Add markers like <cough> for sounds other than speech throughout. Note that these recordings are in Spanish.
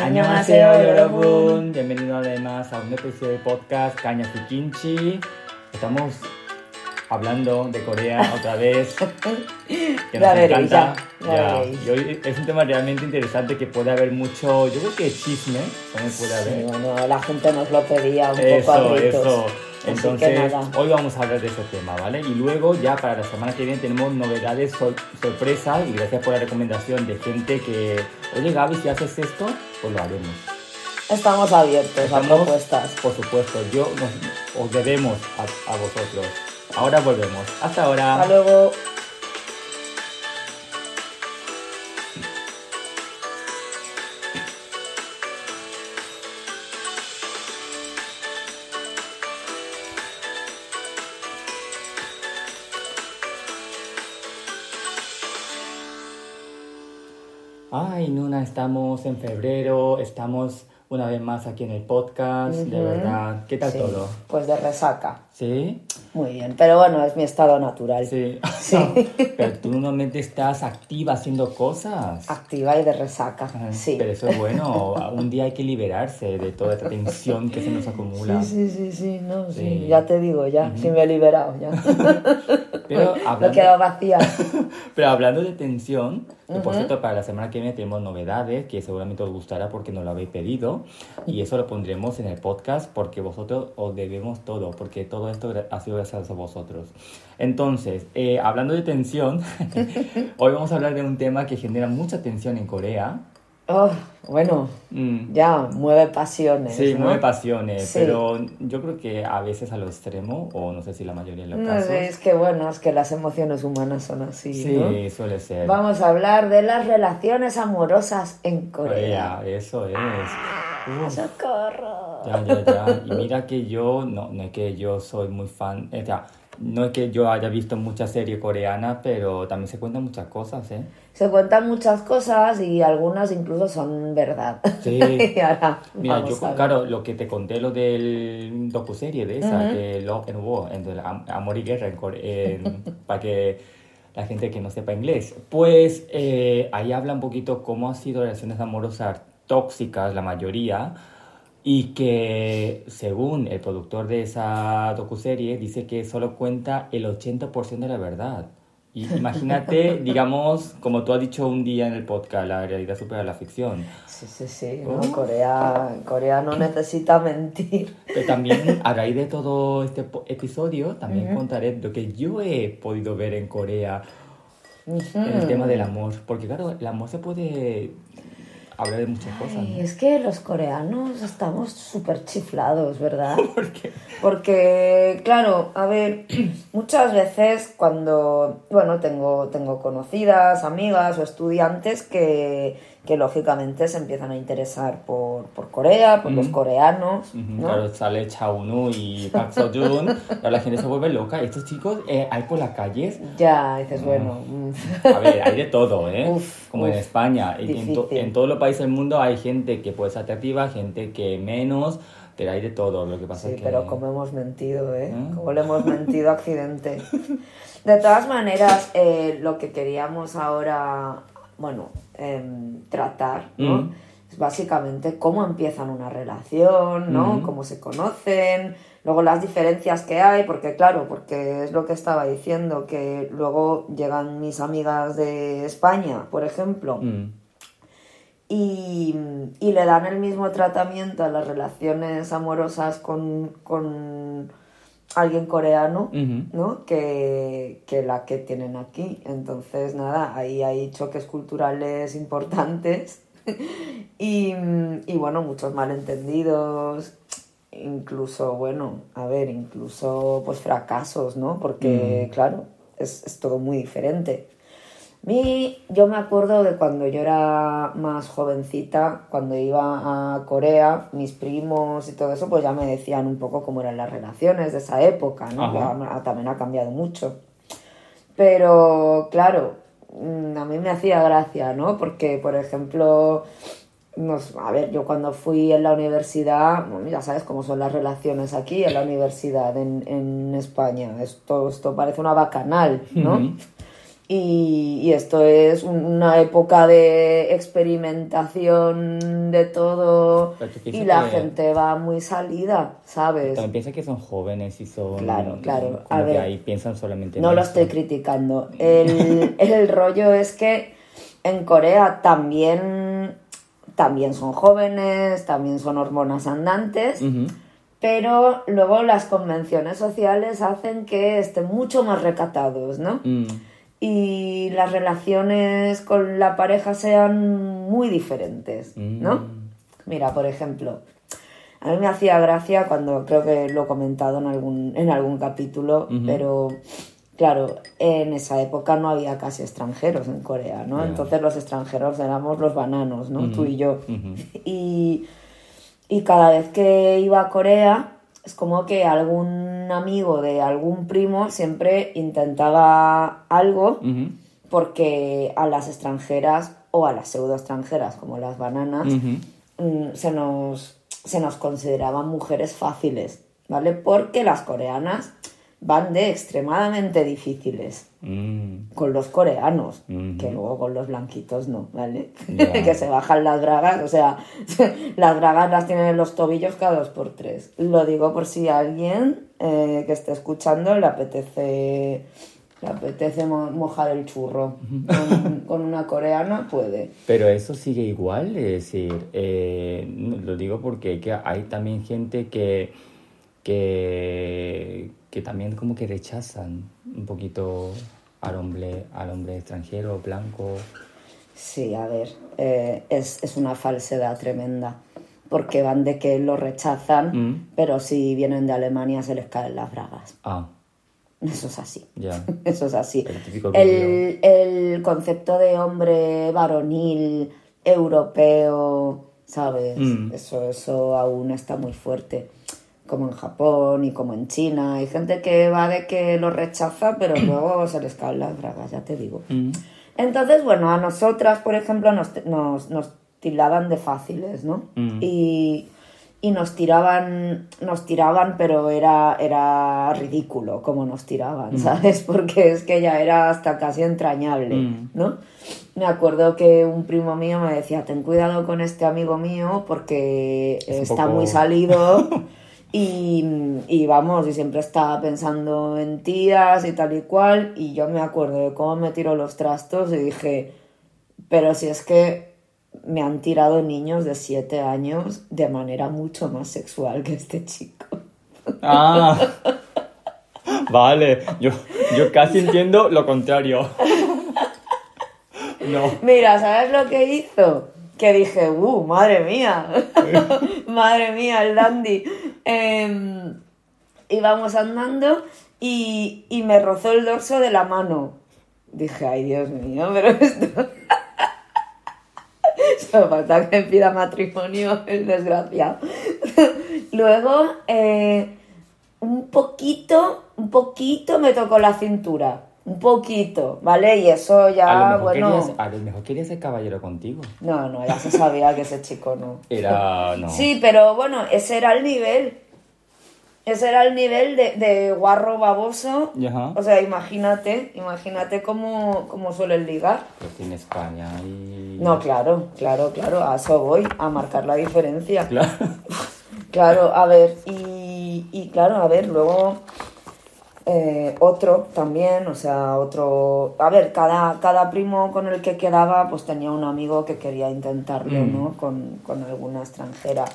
안녕하세요, 여러분. Bienvenido además a un episodio de podcast Cañas y Kimchi. Estamos hablando de Corea <laughs> otra vez. Que nos Ya veréis, encanta. ya, ya veréis. Y hoy es un tema realmente interesante que puede haber mucho, yo creo que chisme también puede Sí, haber. bueno, la gente nos lo pedía un poco Eso, a gritos. eso. Entonces, hoy vamos a hablar de ese tema, ¿vale? Y luego, ya para la semana que viene, tenemos novedades sor- sorpresas y gracias por la recomendación de gente que, oye Gaby, si haces esto, pues lo haremos. Estamos abiertos a Estamos, propuestas. Por supuesto, yo nos- os debemos a, a vosotros. Ahora volvemos. Hasta ahora. Hasta luego. Estamos en febrero, estamos una vez más aquí en el podcast, de verdad. ¿Qué tal Sí, todo? Pues de resaca. ¿Sí? Muy bien. Pero bueno, es mi estado natural. Sí. Sí. <laughs> Pero tú normalmente estás activa haciendo cosas. Activa y de resaca. Ah, Sí. Pero eso es bueno. Un día hay que liberarse de toda esta tensión que se nos acumula. Sí, sí, sí, sí, no, sí, Sí. ya te digo, ya, sí me he liberado, ya. <laughs> Pero <laughs> Me hablando, quedado vacía. pero hablando de tensión, que por cierto, para la semana que viene tenemos novedades que seguramente os gustará porque nos lo habéis pedido. Y eso lo pondremos en el podcast porque vosotros os debemos todo, porque todo esto ha sido gracias a vosotros. Entonces, eh, hablando de tensión, <laughs> hoy vamos a hablar de un tema que genera mucha tensión en Corea. Oh, bueno, Mm. ya, mueve pasiones. Sí, ¿no? mueve pasiones, Sí. pero yo creo que a veces a lo extremo, o no sé si la mayoría de los No casos. sé, es que bueno, es que las emociones humanas son así, Sí, ¿no? suele ser. Vamos a hablar de las relaciones amorosas en Corea. Corea, eso es. ¡Ah, ¡Socorro! Ya, ya, ya. Y mira que yo, no, no es que yo soy muy fan, o sea, no es que yo haya visto muchas series coreanas, pero también se cuentan muchas cosas, ¿eh? Se cuentan muchas cosas y algunas incluso son verdad. Sí. <laughs> y ahora Mira, yo, claro, lo que te conté, lo del docuserie de esa, que Love and War, amor y guerra, en en- <laughs> para que la gente que no sepa inglés, pues eh, ahí habla un poquito cómo han sido relaciones amorosas tóxicas, la mayoría, y que según el productor de esa docuserie, dice que solo cuenta el 80% de la verdad. Y imagínate, <laughs> digamos, como tú has dicho un día en el podcast, la realidad supera la ficción. Sí, sí, sí. no. Corea, Corea no necesita mentir. Pero también a raíz de todo este episodio, también contaré lo que yo he podido ver en Corea en el tema del amor. Porque claro, el amor se puede hablar de muchas cosas. Ay, ¿no? es que los coreanos estamos súper chiflados, ¿verdad? <laughs> Porque Porque, claro, a ver, <clears throat> muchas veces cuando, bueno, tengo, tengo conocidas, amigas o estudiantes que, que lógicamente se empiezan a interesar por, por Corea, por los coreanos, ujú, ¿no? claro, sale Chaunu y Park <laughs> Seo-joon, ahora la gente se vuelve loca. Estos chicos eh, hay por las calles Ya, dices, bueno, mm, A ver, hay de todo, ¿eh? <laughs> Uf, Como en uf, España. Y en, to- en todos los países del mundo hay gente que puede ser atractiva, gente que menos, pero hay de todo. Lo que pasa sí, es que... pero como hemos mentido, ¿eh? ¿Eh? Como le hemos mentido a Accidente. <laughs> De todas maneras, eh, lo que queríamos ahora, bueno, em, tratar, ¿no? Mm. Es básicamente cómo empiezan una relación, ¿no? Ujú. Cómo se conocen, luego las diferencias que hay, porque claro, porque es lo que estaba diciendo, que luego llegan mis amigas de España, por ejemplo, Mm, y, y le dan el mismo tratamiento a las relaciones amorosas con, con alguien coreano. ¿no? Que, que la que tienen aquí. Entonces, nada, ahí hay choques culturales importantes <laughs> y, y, bueno, muchos malentendidos, incluso, bueno, a ver, incluso pues fracasos, ¿no? Porque, claro, es, es todo muy diferente. Mi, yo me acuerdo de cuando yo era más jovencita, cuando iba a Corea, mis primos y todo eso, pues ya me decían un poco cómo eran las relaciones de esa época, ¿no? Ya- también ha cambiado mucho. Pero, claro, mm, a mí me hacía gracia, ¿no? Porque, por ejemplo, nos, a ver, yo cuando fui en la universidad, bueno, ya sabes cómo son las relaciones aquí en la universidad en, en España. Esto, esto parece una bacanal, ¿no? Y, y esto es un- una época de experimentación de todo y la que- gente va muy salida, ¿sabes? También piensa que son jóvenes y son... Claro, claro. A ver, ahí piensan solamente en No lo esto. estoy criticando. El, el rollo es que en Corea también, también son jóvenes, también son hormonas andantes, pero luego las convenciones sociales hacen que estén mucho más recatados, ¿no? Mm. Y las relaciones con la pareja sean muy diferentes, ¿no? Mm. Mira, por ejemplo, a mí me hacía gracia cuando creo que lo he comentado en algún, en algún capítulo, pero claro, en esa época no había casi extranjeros en Corea, ¿no? Entonces los extranjeros éramos los bananos, ¿no? Tú y yo. Y, y cada vez que iba a Corea, es como que algún amigo de algún primo siempre intentaba algo porque a las extranjeras o a las pseudo extranjeras como las bananas mm, se, nos, se nos consideraban mujeres fáciles, ¿vale? Porque las coreanas van de extremadamente difíciles Mm. con los coreanos, que luego con los blanquitos no, ¿vale? <laughs> Que se bajan las bragas, o sea, <laughs> las bragas las tienen en los tobillos cada dos por tres. Lo digo por si a alguien eh, que esté escuchando le apetece, le apetece mo- mojar el churro con, con una coreana, puede. Pero eso sigue igual, es decir, eh, lo digo porque que hay también gente que, que, que también como que rechazan un poquito al hombre, al hombre extranjero, blanco. Sí, a ver, eh, es, es una falsedad tremenda. Porque van de que lo rechazan, Mm. pero si vienen de Alemania se les caen las bragas. Ah, Eso es así. <laughs> Eso es así. El, el concepto de hombre varonil, europeo, ¿sabes? Mm. Eso, eso aún está muy fuerte. Como en Japón y como en China. Hay gente que va de que lo rechaza, pero <clears throat> luego se les caen las bragas, ya te digo. Mm. Entonces, bueno, a nosotras, por ejemplo, nos, nos, nos tildaban de fáciles, ¿no? Mm. Y, y nos tiraban, nos tiraban, pero era, era ridículo como nos tiraban, ¿sabes? <laughs> Porque es que ya era hasta casi entrañable, Mm. ¿no? Me acuerdo que un primo mío me decía, ten cuidado con este amigo mío porque Es está poco- muy salido <laughs> y, y vamos, y siempre estaba pensando en tías y tal y cual, y yo me acuerdo de cómo me tiró los trastos y dije, pero si es que me han tirado niños de 7 años de manera mucho más sexual que este chico. Ah, vale, yo, yo casi entiendo lo contrario. <laughs> No. Mira, ¿sabes lo que hizo? Que dije, ¡uh, madre mía! <laughs> madre mía, el dandy. Em, íbamos andando y, y me rozó el dorso de la mano. Dije, ay, Dios mío, pero esto... <laughs> Solo falta que pida matrimonio <laughs> el desgraciado. Luego, eh, un poquito, un poquito me tocó la cintura. Un poquito, ¿vale? Y eso A ya, lo, mejor bueno... a lo mejor quería ser caballero contigo. No, no, ya se sabía que ese chico no. Era, no. Sí, pero bueno, ese era el nivel. Ese era el nivel de, de guarro baboso. Ajá. O sea, imagínate, imagínate cómo, cómo suelen ligar. Pues en España y... No, claro, claro, claro, a eso voy, a marcar la diferencia. Claro. <laughs> Claro, a ver, y, y claro, a ver, luego eh, otro también, o sea, otro... A ver, cada, cada primo con el que quedaba pues tenía un amigo que quería intentarlo, Mm. ¿no? Con, con alguna extranjera.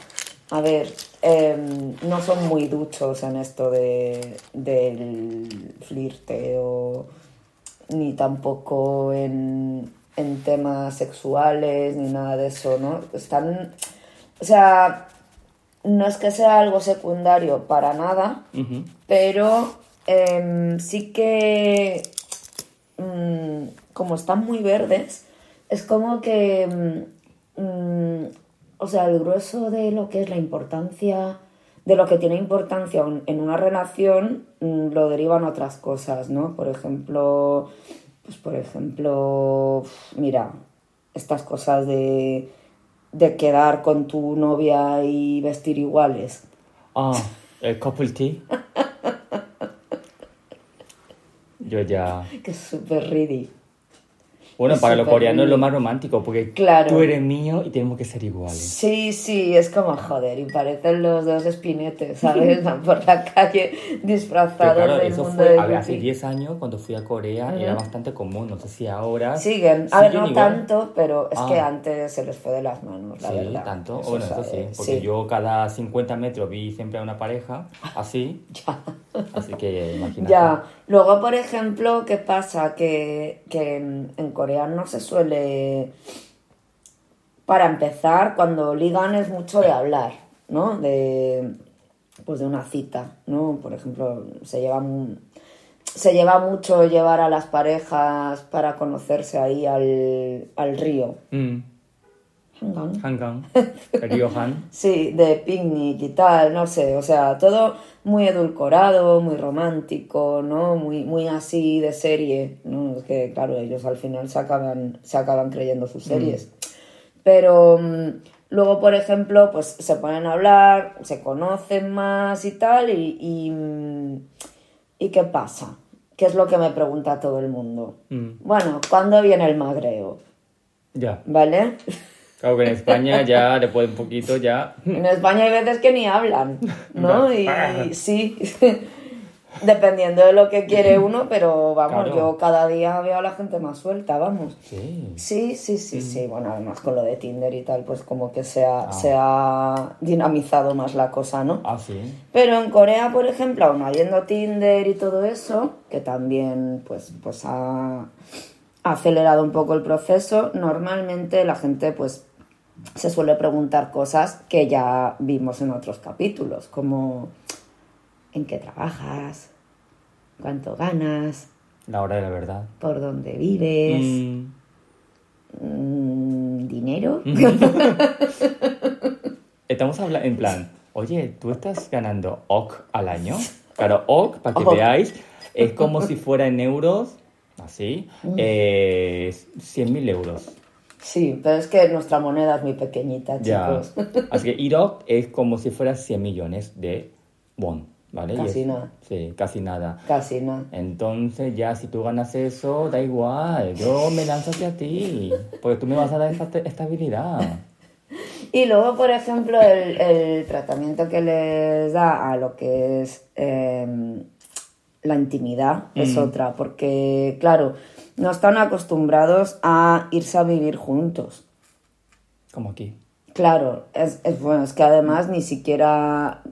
A ver, em, no son muy duchos en esto de, del flirteo, ni tampoco en, en temas sexuales, ni nada de eso, ¿no? Están... O sea, no es que sea algo secundario para nada, pero em, sí que mm, como están muy verdes, es como que, mm, mm, o sea, el grueso de lo que es la importancia, de lo que tiene importancia en una relación, lo derivan otras cosas, ¿no? Por ejemplo, pues por ejemplo, mira, estas cosas de, de quedar con tu novia y vestir iguales. Ah, el couple tea. <laughs> Yo ya... <laughs> que es súper ridículo. Bueno, Es para los coreanos es lo más romántico, porque Claro. tú eres mío y tenemos que ser iguales. Sí, sí, es como joder, y parecen los dos espinetes, ¿sabes? <laughs> Van por la calle disfrazados claro, del eso mundo fue de a ver, hace Yuki. 10 años, cuando fui a Corea, era bastante común. No sé si ahora. Siguen, a ver, no igual. tanto, pero es Ah. que antes se les fue de las manos, la sí, verdad. tanto. Eso bueno, eso sí, sabe- porque sí. yo cada 50 metros vi siempre a una pareja así. <laughs> Así que imagínate. Ya, luego por ejemplo, ¿qué pasa? Que, que en en Corea no se suele, para empezar, cuando ligan es mucho de hablar, ¿no? De, pues de una cita, ¿no? Por ejemplo, se lleva, se lleva mucho llevar a las parejas para conocerse ahí al, al río. Mm, Hangang. Hangang, <laughs> Río Han. Sí, de picnic y tal, no sé, o sea, todo muy edulcorado, muy romántico, ¿no? Muy, muy así de serie, ¿no? Es que, claro, ellos al final se acaban, se acaban creyendo sus series. Pero mm, luego, por ejemplo, pues se ponen a hablar, se conocen más y tal, y, y, mm, ¿y qué pasa? ¿Qué es lo que me pregunta todo el mundo? Mm, Bueno, ¿cuándo viene el magreo? ya. ¿Vale? <laughs> Claro que en España ya, después de un poquito, ya. En España hay veces que ni hablan, ¿no? Y sí, <laughs> dependiendo de lo que quiere uno, pero vamos, Claro. yo cada día veo a la gente más suelta, vamos. Sí. Sí, sí, sí, sí. Bueno, además con lo de Tinder y tal, pues como que se Ah. ha, se ha dinamizado más la cosa, ¿no? Ah, sí. Pero en Corea, por ejemplo, aún habiendo Tinder y todo eso, que también pues, pues ha acelerado un poco el proceso, normalmente la gente pues se suele preguntar cosas que ya vimos en otros capítulos, como ¿en qué trabajas? ¿Cuánto ganas? La hora de la verdad. ¿Por dónde vives? Mm, Mm, ¿Dinero? <laughs> Estamos hablando en plan, oye, ¿tú estás ganando OK al año? Claro, OK, para que veáis, es como si fuera en euros, así, eh, 100.000 euros. Sí, pero es que nuestra moneda es muy pequeñita, Ya. chicos. <laughs> Así que IROC es como si fuera 100 millones de won, ¿vale? Casi es- nada. Sí, casi nada. Casi no. Entonces ya si tú ganas eso, da igual, yo me lanzo hacia ti, porque tú me vas a dar esta estabilidad. Y luego, por ejemplo, el, el tratamiento que les da a lo que es eh, la intimidad es otra, porque, claro, no están acostumbrados a irse a vivir juntos. Como aquí. Claro, es, es bueno, es que además ni siquiera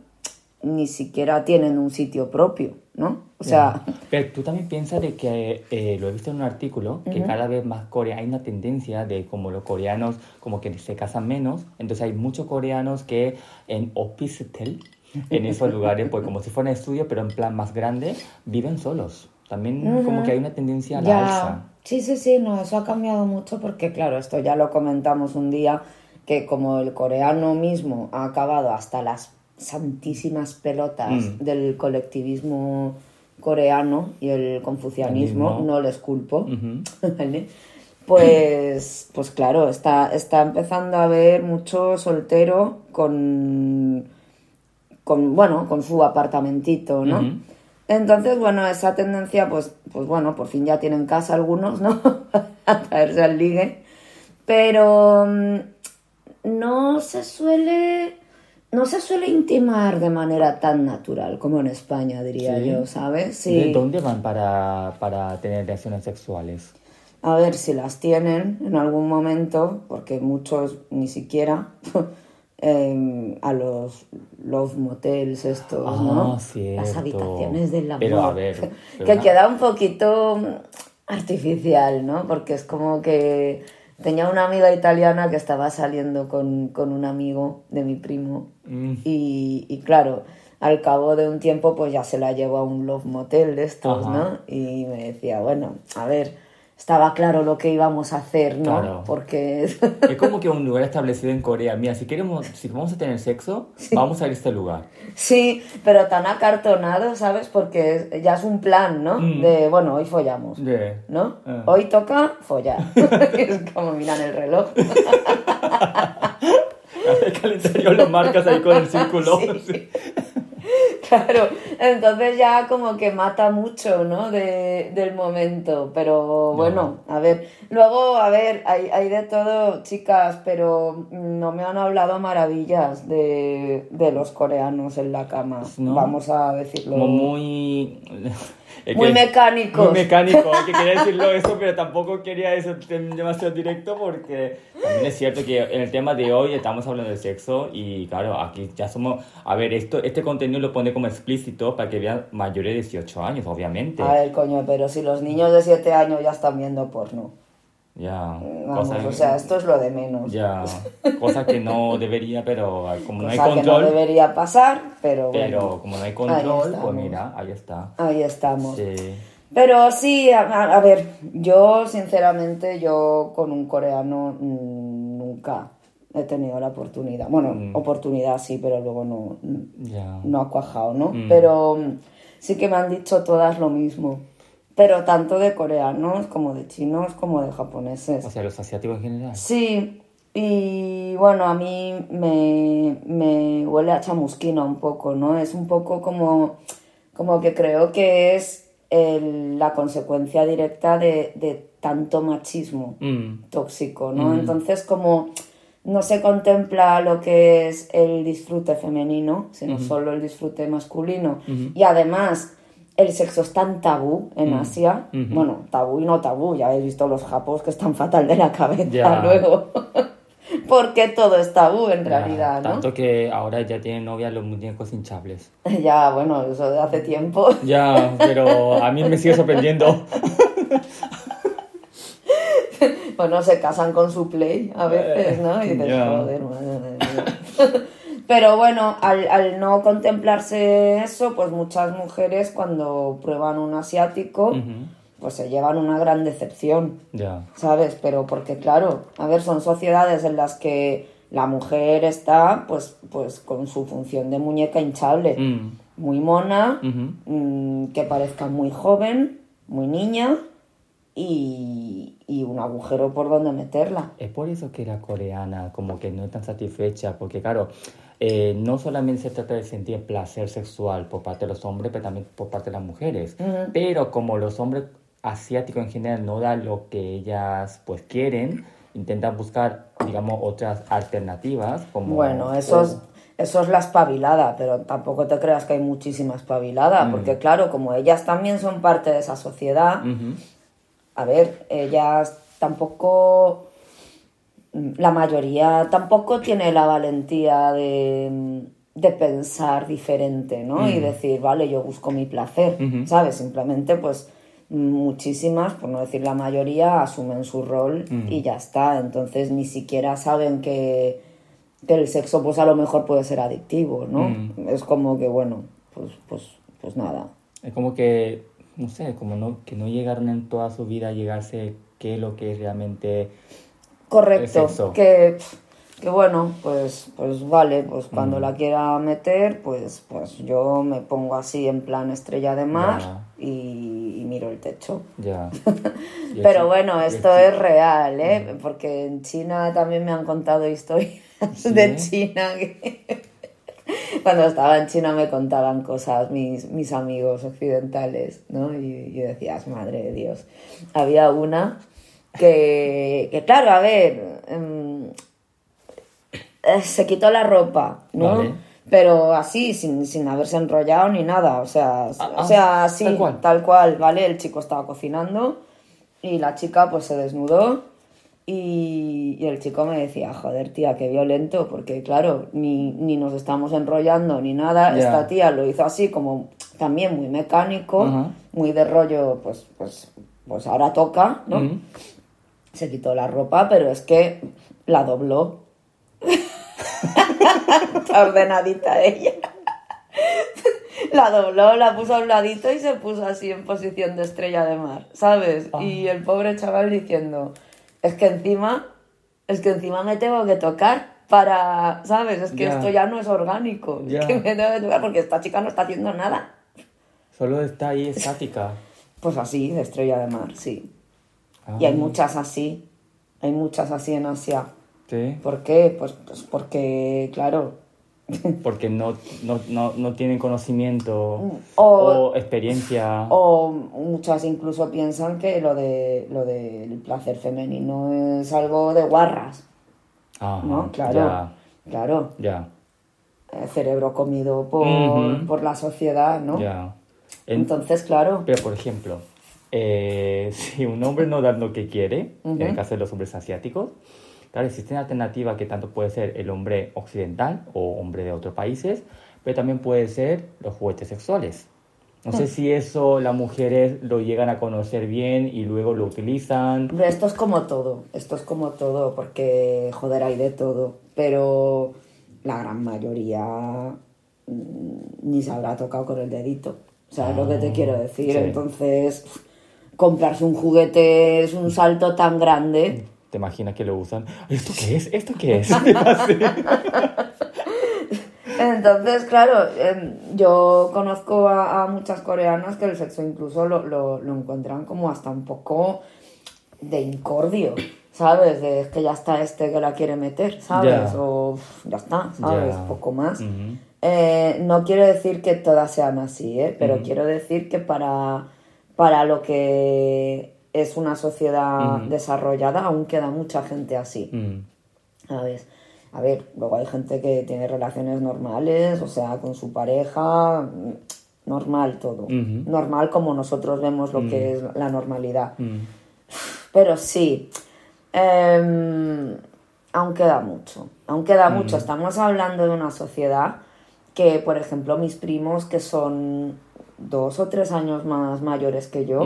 ni siquiera tienen un sitio propio, ¿no? O sea, Pero tú también piensas de que, eh, lo he visto en un artículo, que cada vez más Corea, hay una tendencia de como los coreanos como que se casan menos, entonces hay muchos coreanos que en hospital, en esos lugares, pues como si fuera un estudio, pero en plan más grande, viven solos. También como que hay una tendencia a la alza. Sí, sí, sí, no, eso ha cambiado mucho porque, claro, esto ya lo comentamos un día, que como el coreano mismo ha acabado hasta las santísimas pelotas Mm. del colectivismo coreano y el confucianismo, El no les culpo. <laughs> ¿vale? Pues, pues claro, está, está empezando a haber mucho soltero con, con, bueno, con su apartamentito, ¿no? Entonces, bueno, esa tendencia, pues, pues bueno, por fin ya tienen casa algunos, ¿no? <laughs> a traerse al ligue. Pero mm, no se suele. No se suele intimar de manera tan natural como en España, diría Sí. yo, ¿sabes? Sí. ¿De dónde van para, para tener relaciones sexuales? A ver si las tienen en algún momento, porque muchos ni siquiera em, a los love motels estos, Ah, ¿no? cierto. Las habitaciones del amor. Pero, a ver, <laughs> pero que una- queda un poquito mm, artificial, ¿no? Porque es como que tenía una amiga italiana que estaba saliendo con, con un amigo de mi primo Mm. y, y claro, al cabo de un tiempo pues ya se la llevó a un love motel de estos, Ajá. ¿no? Y me decía, bueno, a ver, estaba claro lo que íbamos a hacer, ¿no? Claro. Porque Es <laughs> como que un lugar establecido en Corea. Mira, si queremos, si vamos a tener sexo, vamos a ir a este lugar. sí, pero tan acartonado, ¿sabes? Porque ya es un plan, ¿no? Mm. De, bueno, hoy follamos. Yeah. ¿No? Ah. Hoy toca follar. <laughs> es como miran el reloj. <laughs> El calendario lo marcas ahí con el círculo. Sí. <laughs> Claro, entonces ya como que mata mucho, ¿no? De, del momento, pero bueno, a ver, luego, a ver, hay, hay de todo, chicas, pero no me han hablado maravillas de, de los coreanos en la cama, ¿No? vamos a decirlo. Como muy... Muy mecánicos. Muy mecánico, que quería decirlo eso, pero tampoco quería eso demasiado directo porque también es cierto que en el tema de hoy estamos hablando de sexo y claro, aquí ya somos... A ver, esto, este contenido lo pone como explícito para que vean mayores de 18 años, obviamente. A ver, coño, pero si los niños de 7 años ya están viendo porno. Ya, Vamos, o sea, esto es lo de menos. Ya, cosa que no debería, pero como no hay que no control, debería pasar, pero pero bueno, como no hay control, pues mira, ahí está. ahí estamos. Sí. Pero sí, a, ver, yo sinceramente, yo con un coreano mm, nunca he tenido la oportunidad. Bueno, Mm. oportunidad sí, pero luego no, Ya. no ha cuajado, ¿no? Mm. Pero sí que me han dicho todas lo mismo. Pero tanto de coreanos como de chinos como de japoneses. O sea, los asiáticos en general. Sí, y bueno, a mí me, me huele a chamusquina un poco, ¿no? Es un poco como, como que creo que es el- la consecuencia directa de, de tanto machismo Mm, tóxico, ¿no? Entonces, como no se contempla lo que es el disfrute femenino, sino solo el disfrute masculino. Y además, el sexo es tan tabú en Asia. Bueno, tabú y no tabú, ya habéis visto los japos que están fatal de la cabeza Ya. <laughs> luego. Porque todo es tabú en ya, realidad, ¿no? Tanto que ahora ya tienen novia los muñecos hinchables. <laughs> Ya, bueno, eso de hace tiempo. <laughs> Ya, pero a mí me sigue sorprendiendo. Bueno, se casan con su play a veces, ¿no? Y dices, joder, madre de Dios". Pero bueno, al, al no contemplarse eso, pues muchas mujeres cuando prueban un asiático, pues se llevan una gran decepción, Ya. ¿sabes? Pero porque claro, a ver, son sociedades en las que la mujer está pues, pues con su función de muñeca hinchable, Mm, muy mona, mm, que parezca muy joven, muy niña y, y un agujero por donde meterla. Es por eso que la coreana como que no es tan satisfecha, porque claro, eh, no solamente se trata de sentir placer sexual por parte de los hombres, pero también por parte de las mujeres. Pero como los hombres asiáticos en general no dan lo que ellas pues quieren, intentan buscar, digamos, otras alternativas como... Bueno, eso es, eso es la espabilada, pero tampoco te creas que hay muchísima espabilada, porque claro, como ellas también son parte de esa sociedad, a ver, ellas tampoco, la mayoría tampoco tiene la valentía de, de pensar diferente, ¿no? Y decir, vale, yo busco mi placer. ¿sabes? Simplemente, pues, muchísimas, por no decir la mayoría, asumen su rol y ya está. Entonces, ni siquiera saben que, que el sexo, pues, a lo mejor puede ser adictivo, ¿no? Mm. Es como que, bueno, pues, pues, pues nada. Es como que, no sé, como no, que no llegaron en toda su vida a llegarse qué es lo que es realmente... Correcto. Que, que bueno, pues, pues vale, pues Mm. cuando la quiera meter, pues, pues yo me pongo así en plan estrella de mar y, y miro el techo. Ya. <laughs> Y Pero bueno, y esto es real, ¿eh? Porque en China también me han contado historias ¿Sí? de China. que- <laughs> Cuando estaba en China me contaban cosas mis, mis amigos occidentales, ¿no? Y yo decías, madre de Dios. Había una que, que claro, a ver, em, eh, se quitó la ropa, ¿no? Vale. Pero así, sin, sin haberse enrollado ni nada, o sea, Ah, o ah, sea, así, tal cual. tal cual, ¿vale? El chico estaba cocinando y la chica pues se desnudó y, y el chico me decía, joder tía, qué violento, porque claro, ni, ni nos estamos enrollando ni nada, esta tía lo hizo así como también muy mecánico, muy de rollo, pues, pues, pues ahora toca, ¿no? Se quitó la ropa, pero es que la dobló. <laughs> Está ordenadita ella. La dobló, la puso a un ladito y se puso así en posición de estrella de mar, ¿sabes? Ah. Y el pobre chaval diciendo, es que encima, es que encima me tengo que tocar para, ¿sabes? Es que esto ya no es orgánico, es que me tengo que tocar porque esta chica no está haciendo nada. Solo está ahí estática. Pues así, de estrella de mar, sí. Y hay Ah, muchas así, hay muchas así en Asia. Sí. ¿Por qué? Pues, pues porque, claro, <laughs> porque no, no, no, no tienen conocimiento O- o, experiencia. O muchas incluso piensan que lo de lo del placer femenino es algo de guarras, Ajá, ¿no? Claro, Ya, claro. ya, eh, cerebro comido por, por la sociedad, ¿no? ya. En- Entonces, claro, Pero, por ejemplo, eh, <laughs> si un hombre no da lo que quiere, en el caso de los hombres asiáticos, claro, existe una alternativa que tanto puede ser el hombre occidental o hombre de otros países, pero también puede ser los juguetes sexuales. No Hmm. sé si eso las mujeres lo llegan a conocer bien y luego lo utilizan. Hombre, esto es como todo, esto es como todo, porque joder, hay de todo, pero la gran mayoría mm, ni se habrá tocado con el dedito, ¿sabes lo que te Ah, quiero decir? sí. Entonces, comprarse un juguete es un salto tan grande. ¿Te imaginas que lo usan? ¿Esto qué es? ¿Esto qué es? <laughs> Entonces, claro, em, yo conozco a, a muchas coreanas que el sexo incluso lo, lo, lo encuentran como hasta un poco de incordio, ¿sabes? De es que ya está este que la quiere meter, ¿sabes? Ya. O "Uf, ya está, ¿sabes? Ya. Poco más. Eh, no quiero decir que todas sean así, ¿eh? Pero quiero decir que para, para lo que es una sociedad desarrollada aún queda mucha gente así. Mm, ¿sabes? A ver, luego hay gente que tiene relaciones normales, o sea, con su pareja, mm, normal todo. Normal como nosotros vemos lo que es la normalidad. Pero sí, em, aún queda mucho, aún queda mucho. Estamos hablando de una sociedad que, por ejemplo, mis primos, que son dos o tres años más mayores que yo,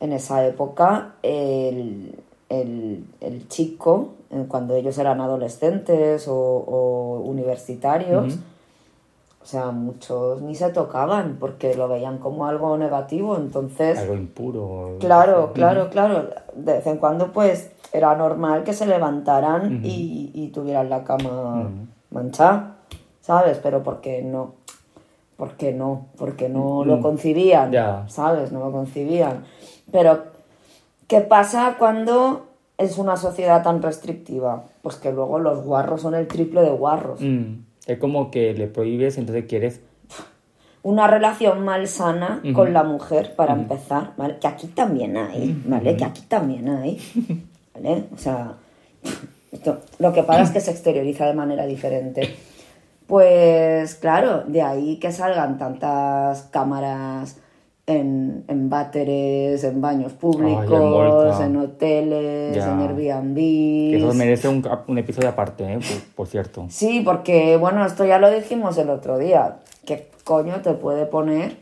en esa época, el, el- el chico, eh, cuando ellos eran adolescentes o, o universitarios, o sea, muchos ni se tocaban porque lo veían como algo negativo, entonces... Algo impuro. Claro, claro, claro. De vez en cuando, pues, era normal que se levantaran y, y tuvieran la cama manchada, ¿sabes? Pero porque no, porque no, porque no lo concibían, Ya. ¿sabes? No lo concibían. Pero, ¿qué pasa cuando es una sociedad tan restrictiva? Pues que luego los guarros son el triple de guarros. Mm, Es como que le prohíbes, entonces quieres. una relación malsana Ujú. con la mujer para empezar, ¿vale? Que aquí también hay, ¿vale? Que aquí también hay, ¿vale? O sea, esto- lo que pasa es que se exterioriza de manera diferente. Pues claro, de ahí que salgan tantas cámaras en, en váteres, en baños públicos, en hoteles, Ya. en Airbnb. Que eso merece un, un episodio aparte, ¿eh? por, por cierto. Sí, porque, bueno, esto ya lo dijimos el otro día. ¿Qué coño te puede poner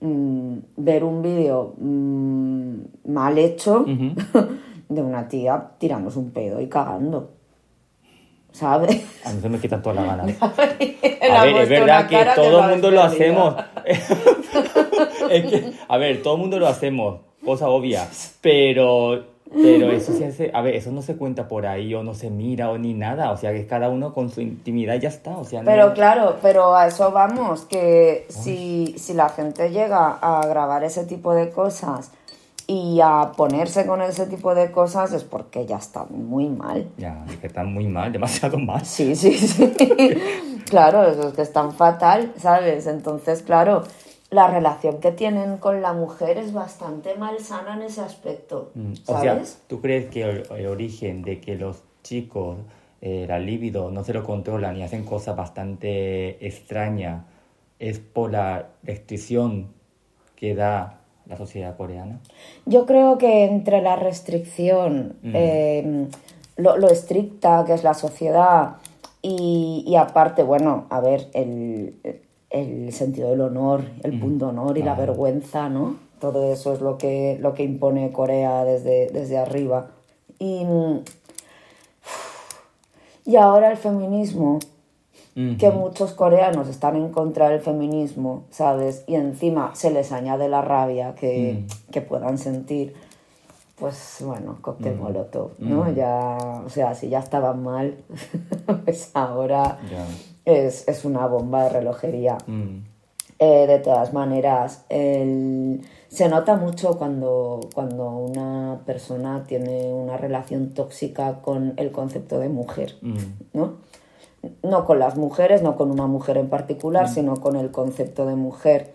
mm, ver un vídeo mm, mal hecho <laughs> de una tía tirándose un pedo y cagando? ¿Sabes? A mí se me quitan todas las ganas. <laughs> Le A ver, es verdad que todo el mundo lo hacemos. perdido. <laughs> Es que, a ver, todo el mundo lo hacemos, cosa obvia. Pero, pero eso se hace, a ver, eso no se cuenta por ahí o no se mira o ni nada. O sea, que cada uno con su intimidad ya está. O sea, no- Pero claro, pero a eso vamos, que si, si la gente llega a grabar ese tipo de cosas y a ponerse con ese tipo de cosas es porque ya está muy mal. Ya, es que están muy mal, demasiado mal. <laughs> Sí, sí, sí. <laughs> claro, eso es que es tan fatal, ¿sabes? Entonces, claro, la relación que tienen con la mujer es bastante malsana en ese aspecto, Mm, O sea, ¿sabes? ¿tú crees que el, el origen de que los chicos, eh, la libido, no se lo controlan y hacen cosas bastante extrañas es por la restricción que da la sociedad coreana? Yo creo que entre la restricción, Mm. eh, lo, lo estricta que es la sociedad y, y aparte, bueno, a ver, el, el sentido del honor, el punto honor y la vergüenza, ¿no? Todo eso es lo que, lo que impone Corea desde, desde arriba. Y, y ahora el feminismo, que muchos coreanos están en contra del feminismo, ¿sabes? Y encima se les añade la rabia que, que puedan sentir. Pues bueno, cóctel molotov, ¿no? Ya, o sea, si ya estaban mal, <laughs> pues ahora Ya. es, es una bomba de relojería. Mm. Eh, de todas maneras, el- se nota mucho cuando, cuando una persona tiene una relación tóxica con el concepto de mujer, Mm. ¿no? No con las mujeres, no con una mujer en particular, sino con el concepto de mujer.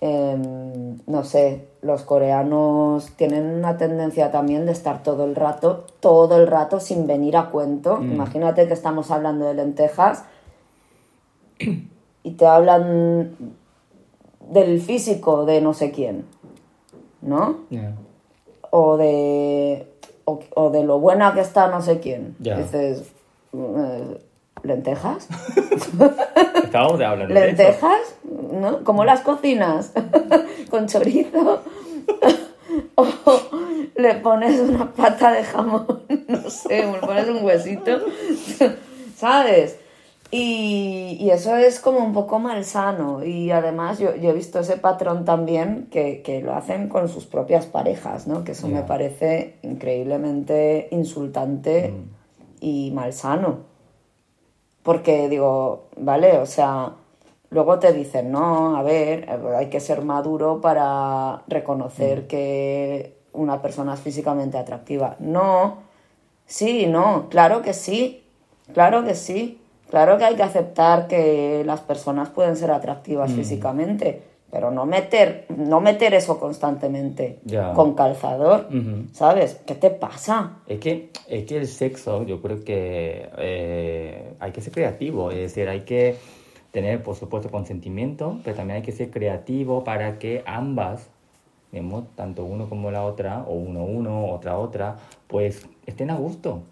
Em, no sé, los coreanos tienen una tendencia también de estar todo el rato, todo el rato sin venir a cuento. Imagínate que estamos hablando de lentejas y te hablan del físico de no sé quién, ¿no? O de o, o de lo buena que está no sé quién. Dices, eh, ¿lentejas? <laughs> Estábamos de. ¿Lentejas? ¿No? ¿Cómo las cocinas? <laughs> ¿Con chorizo? <laughs> ¿O le pones una pata de jamón? No sé, le pones un huesito. ¿Sabes? Y, y eso es como un poco malsano. Y además yo, yo he visto ese patrón también que, que lo hacen con sus propias parejas, ¿no? Que eso me parece increíblemente insultante y malsano. Porque digo, vale, o sea, luego te dicen, no, a ver, eh, hay que ser maduro para reconocer que una persona es físicamente atractiva. No, sí, no, claro que sí, claro que sí, claro que hay que aceptar que las personas pueden ser atractivas físicamente, pero no meter, no meter eso constantemente Ya. con calzador. ¿sabes? ¿Qué te pasa? Es que, es que el sexo, yo creo que eh, hay que ser creativo, es decir, hay que tener, por supuesto, consentimiento, pero también hay que ser creativo para que ambas, digamos, tanto uno como la otra, o uno uno, otra otra, pues estén a gusto.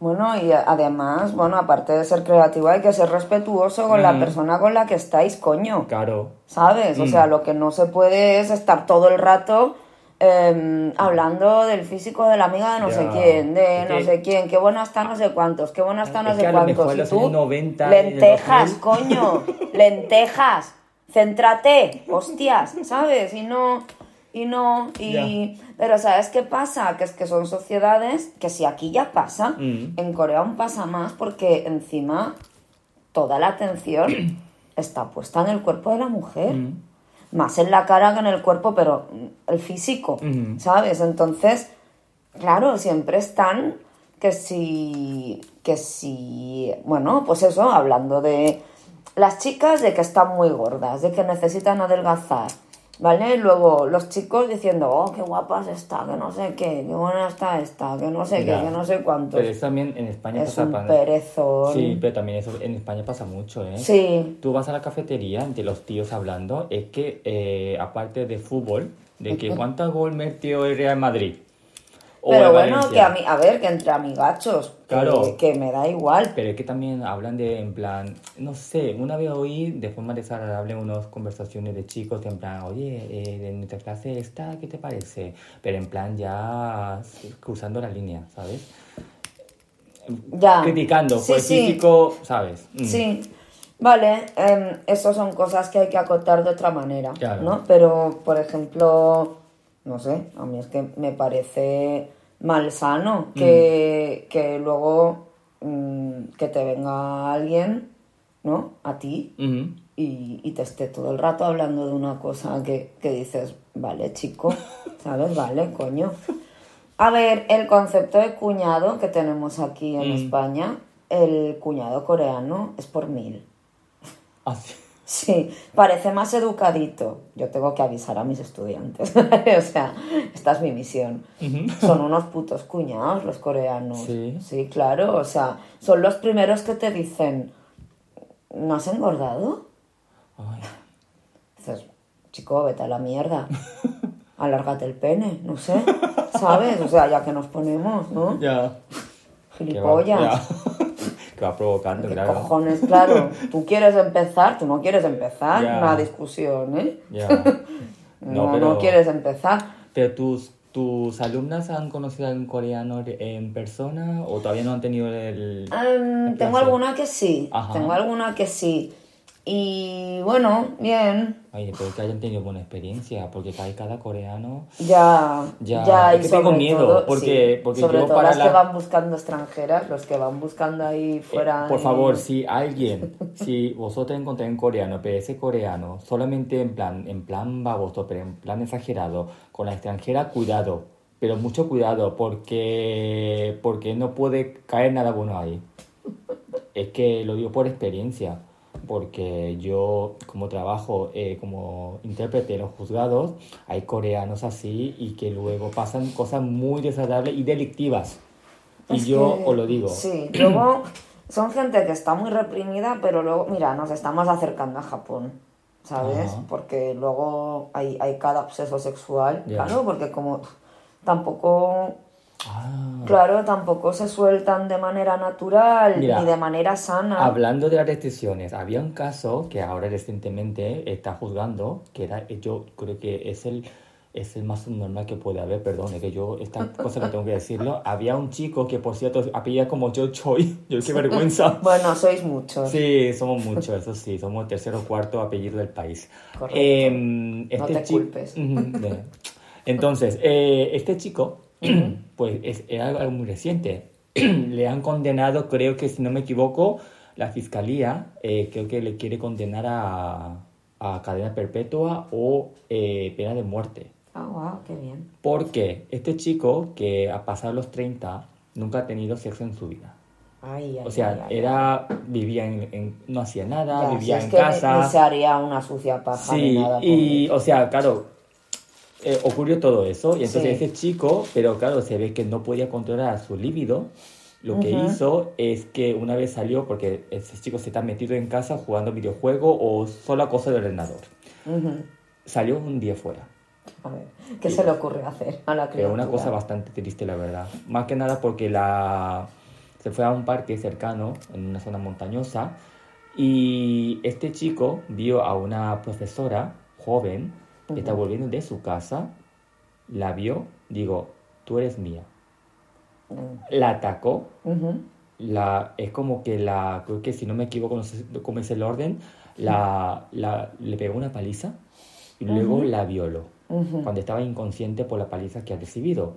Bueno, y además, bueno, aparte de ser creativo, hay que ser respetuoso con la persona con la que estáis, coño. Claro, ¿Sabes? O Mm. sea, lo que no se puede es estar todo el rato em, hablando del físico de la amiga de no Ya. sé quién, de no sé quién, qué bueno está no sé cuántos, qué bueno está no Es sé que cuántos. Y tú, años 90 y el lentejas, 2000. coño, <laughs> lentejas, céntrate, hostias, ¿sabes? Y no, y no, y... Pero ¿sabes qué pasa? Que es que son sociedades que si aquí ya pasa, Mm. en Corea aún pasa más porque encima toda la atención <clears throat> está puesta en el cuerpo de la mujer. Mm. Más en la cara que en el cuerpo, pero mm, el físico, Ujú. ¿sabes? Entonces, claro, siempre están que si, que si, bueno, pues eso, hablando de las chicas de que están muy gordas, de que necesitan adelgazar, ¿vale? Luego los chicos diciendo, oh, qué guapas está, que no sé qué, qué buena está esta, que no sé Ya. qué, que no sé cuántos. pero eso también en España Es pasa... un perezón. Sí, pero también eso en España pasa mucho, ¿eh? Sí. Tú vas a la cafetería, entre los tíos hablando, es que eh, aparte de fútbol, de que <laughs> cuántos gol metió el Real Madrid. O Pero bueno, que a mí, a ver, que entre amigachos, que- Claro. que, me da igual. Pero es que también hablan de, en plan, no sé, una vez oí de forma desagradable unas conversaciones de chicos, de en plan, oye, eh, de nuestra clase esta, ¿qué te parece? Pero en plan ya cruzando la línea, ¿sabes? Ya. Criticando, Sí, el sí. físico, ¿sabes? Mm. Sí, vale, em, eso son cosas que hay que acotar de otra manera, Claro. ¿no? Pero, por ejemplo, no sé, a mí es que me parece malsano que, que luego mm, que te venga alguien, ¿no? A ti y, y te esté todo el rato hablando de una cosa que, que dices, vale, chico, <laughs> ¿sabes? Vale, coño. A ver, el concepto de cuñado que tenemos aquí en Mm. España, el cuñado coreano es por mil. <laughs> Ah, sí. Parece más educadito. Yo tengo que avisar a mis estudiantes. <laughs> o sea, esta es mi misión. Son unos putos cuñados los coreanos. Sí. Sí, claro. O sea, son los primeros que te dicen, ¿no has engordado? Ay, Dices, chico, vete a la mierda. Alárgate el pene, no sé. ¿Sabes? O sea, ya que nos ponemos, ¿no? ya. <laughs> Gilipollas. ya. Que va provocando, ¿Qué claro. cojones? Claro, tú quieres empezar, tú no quieres empezar una discusión, ¿eh? <laughs> No, no, pero- quieres empezar. Pero tus, tus alumnas han conocido a un coreano en persona o todavía no han tenido el... Em, tengo alguna que sí, Ajá. tengo alguna que sí. Y bueno, bien, Ay, pero que hayan tenido buena experiencia, porque cada, cada coreano... ya, Ya, ya, y que tengo miedo, todo, porque- sí, porque sobre yo todo para las que la- van buscando extranjeras, los que van buscando ahí Eh, fuera. por de- favor, si <laughs> alguien, si vosotros encontráis un coreano, pero ese coreano, solamente en plan, en plan baboso, pero en plan exagerado, con la extranjera, cuidado, pero mucho cuidado, porque, porque no puede caer nada bueno ahí. es que lo digo por experiencia, porque yo como trabajo eh, como intérprete en los juzgados, hay coreanos así y que luego pasan cosas muy desagradables y delictivas. Y Es yo que- os lo digo. Sí, luego son gente que está muy reprimida, pero luego, mira, nos estamos acercando a Japón, ¿sabes? Ajá. Porque luego hay, hay cada obseso sexual, Ya. claro, porque como tampoco, Ah. claro, tampoco se sueltan de manera natural Mira, ni de manera sana. Hablando de las restricciones, había un caso que ahora recientemente está juzgando, que era, yo creo que es el, es el más normal que puede haber, perdón, es que yo, esta <laughs> cosa que tengo que decirlo, había un chico que por cierto apellida como yo Choi, yo qué vergüenza. <laughs> Bueno, sois muchos. Sí, somos muchos, eso sí, somos el tercer o cuarto apellido del país. Correcto. Em, No te chi- culpes. Entonces, eh, este chico, <clears throat> pues es, algo muy reciente. <clears throat> le han condenado, creo que si no me equivoco, la fiscalía, eh, creo que le quiere condenar a, a cadena perpetua o eh, pena de muerte. Ah, wow, qué bien. Porque este chico, que a pasar los 30, nunca ha tenido sexo en su vida. Ay, ay, O sea, ay, era, vivía en, en- no hacía nada, Ya, si vivía es en que ni- casa. Ni se haría una sucia paja ni Sí, nada. y, o sea, claro, eh, ocurrió todo eso, y entonces Sí. ese chico, pero claro, se ve que no podía controlar su líbido. Lo que Ujú. hizo es que una vez salió, porque ese chico se está metido en casa jugando videojuego o solo a cosas del ordenador. Ujú. Salió un día fuera. A ver, ¿qué se le ocurre hacer a la Pero criatura? una cosa bastante triste, la verdad. Más que nada porque la... se fue a un parque cercano, en una zona montañosa, y este chico vio a una profesora joven está volviendo de su casa, la vio, digo, tú eres mía. La atacó, la, es como que la, creo que si no me equivoco, no sé cómo es el orden, la, la- le pegó una paliza y luego la violó cuando estaba inconsciente por la paliza que ha recibido.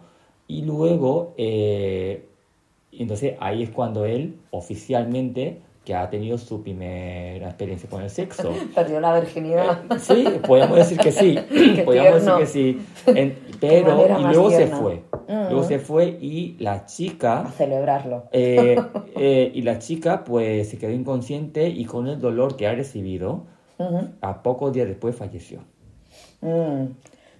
Y luego, eh, entonces ahí es cuando él oficialmente, que ha tenido su primera experiencia con el sexo. <laughs> Perdió la virginidad. Sí, podríamos decir que sí, <laughs> tierno. decir que sí. En- pero, y luego se tierna. fue. Mm. Luego se fue y la chica, A celebrarlo. eh, <laughs> eh, y la chica pues se quedó inconsciente y con el dolor que ha recibido, Ujú. a pocos días después falleció. Mm,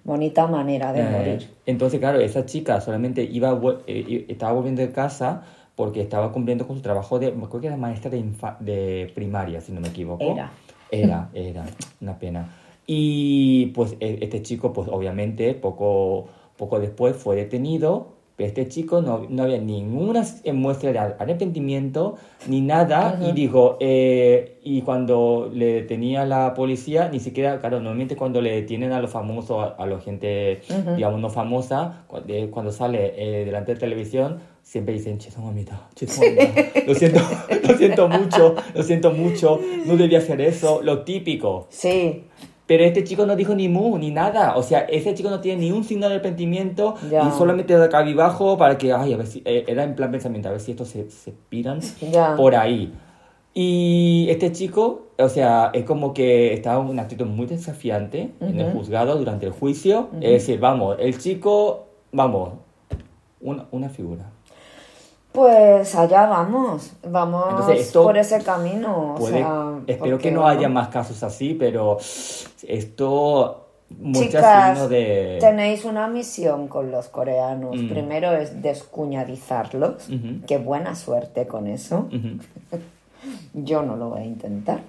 Bonita manera de Eh, morir. Entonces, claro, esa chica solamente iba, eh, estaba volviendo de casa porque estaba cumpliendo con su trabajo de, acuerdo que era maestra de, infa- de primaria, si no me equivoco. Era. Era, <laughs> era, una pena. Y pues e- este chico, pues obviamente, poco, poco después fue detenido, pero este chico no, no había ninguna muestra de ar- arrepentimiento ni nada, y dijo, eh, y cuando le detenía la policía, ni siquiera, claro, normalmente cuando le detienen a los famosos, a, a la gente, digamos, no famosa, cu- de- cuando sale eh, delante de televisión, siempre dicen, che, mamita, che, mamita, lo siento, <laughs> lo siento mucho, lo siento mucho, no debía hacer eso, lo típico. Sí, Pero este chico no dijo ni mu, ni nada. O sea, ese chico no tiene ni un signo de arrepentimiento Ya. y solamente de cabibajo para que, ay, a ver si, eh, era en plan pensamiento, a ver si estos se, se piran Ya. por ahí. Y este chico, o sea, es como que estaba en una actitud muy desafiante en el juzgado durante el juicio. Es decir, vamos, el chico, vamos, una, una figura. Pues allá vamos. Vamos Entonces, esto por ese camino. o sea, espero que no haya más casos así, pero esto Chicas, de... tenéis una misión con los coreanos. Mm. Primero es descuñadizarlos. Qué buena suerte con eso. <laughs> Yo no lo voy a intentar.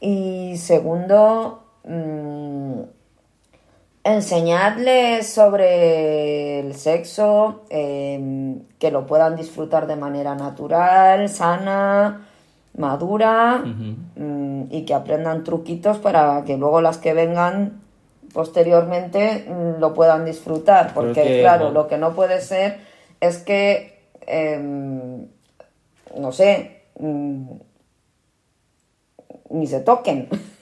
Y segundo, mm, enseñarles sobre el sexo, em, que lo puedan disfrutar de manera natural, sana, madura, mm, y que aprendan truquitos para que luego las que vengan posteriormente mm, lo puedan disfrutar. Porque, claro, bueno. lo que no puede ser es que, em, no sé, mm, ni se toquen. <laughs>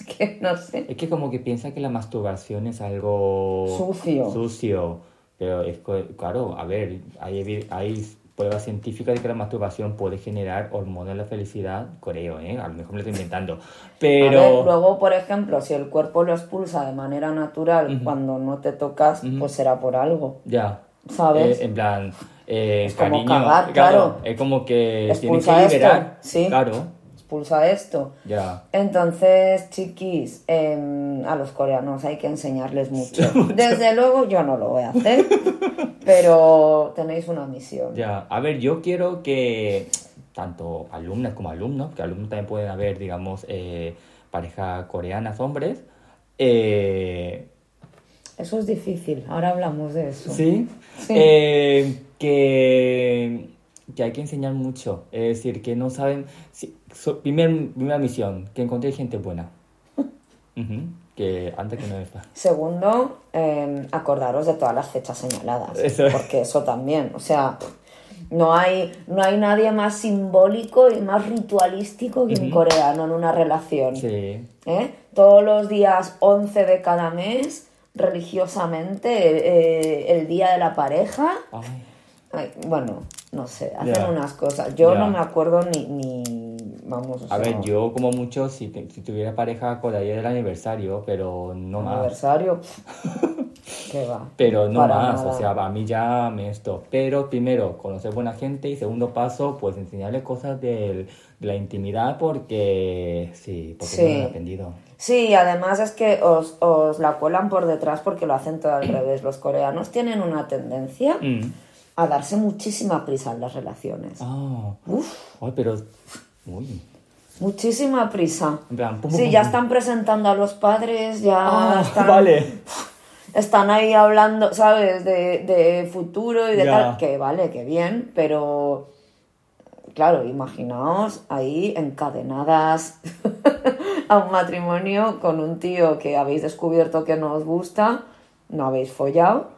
es que no sé. Es que como que piensa que la masturbación es algo Sucio. sucio. Pero es claro, a ver, hay, hay pruebas científicas de que la masturbación puede generar hormonas de la felicidad, creo, ¿eh? A lo mejor me lo estoy inventando. <laughs> A ver, Pero... luego, por ejemplo, si el cuerpo lo expulsa de manera natural Ujú. cuando no te tocas, Ujú. pues será por algo. Ya. ¿sabes? Eh, en plan, eh, Es como cariño. cagar, claro. Es como que tiene que Expulsa esto, liberar. sí. Claro, Expulsa esto. ya. Entonces, chiquis, em, a los coreanos hay que enseñarles <laughs> mucho. Desde luego yo no lo voy a hacer, pero tenéis una misión. Ya, a ver, yo quiero que tanto alumnas como alumnos, que alumnos también pueden haber, digamos, eh, parejas coreanas, hombres, eh, Eso es difícil, ahora hablamos de eso. ¿sí? Sí. Eh, que, que hay que enseñar mucho, es decir, que no saben, si- so- primer- primera misión, que encontré gente buena, <laughs> que antes que no está. Segundo, em, acordaros de todas las fechas señaladas, Eso es. porque eso también, o sea, no hay, no hay nadie más simbólico y más ritualístico que un coreano en una relación. Sí, ¿eh? Todos los días 11 de cada mes, religiosamente, eh, el día de la pareja. ay, Ay, bueno, no sé, hacen unas cosas. Yo no me acuerdo ni, ni vamos, o a ver, yo como mucho, si, te- si tuviera pareja, acordaría del aniversario, pero no más. aniversario, <laughs> qué va. Pero no Para más, nada. o sea, a mí ya me esto. Pero primero, conocer buena gente y segundo paso, pues enseñarles cosas del- de la intimidad porque sí, porque Sí. no he aprendido. Sí, además es que os, os la cuelan por detrás porque lo hacen todo al <clears throat> revés. Los coreanos tienen una tendencia Mm. a darse muchísima prisa en las relaciones. Ah, Uf, ay, pero, uy, muchísima prisa. en plan, pum, pum, Sí, pum, ya están presentando a los padres, ya Ah, <laughs> están, vale. <laughs> están ahí hablando, ¿sabes? De, de futuro y de Ya. tal. Que vale, que bien, pero claro, imaginaos ahí encadenadas <laughs> a un matrimonio con un tío que habéis descubierto que no os gusta, no habéis follado,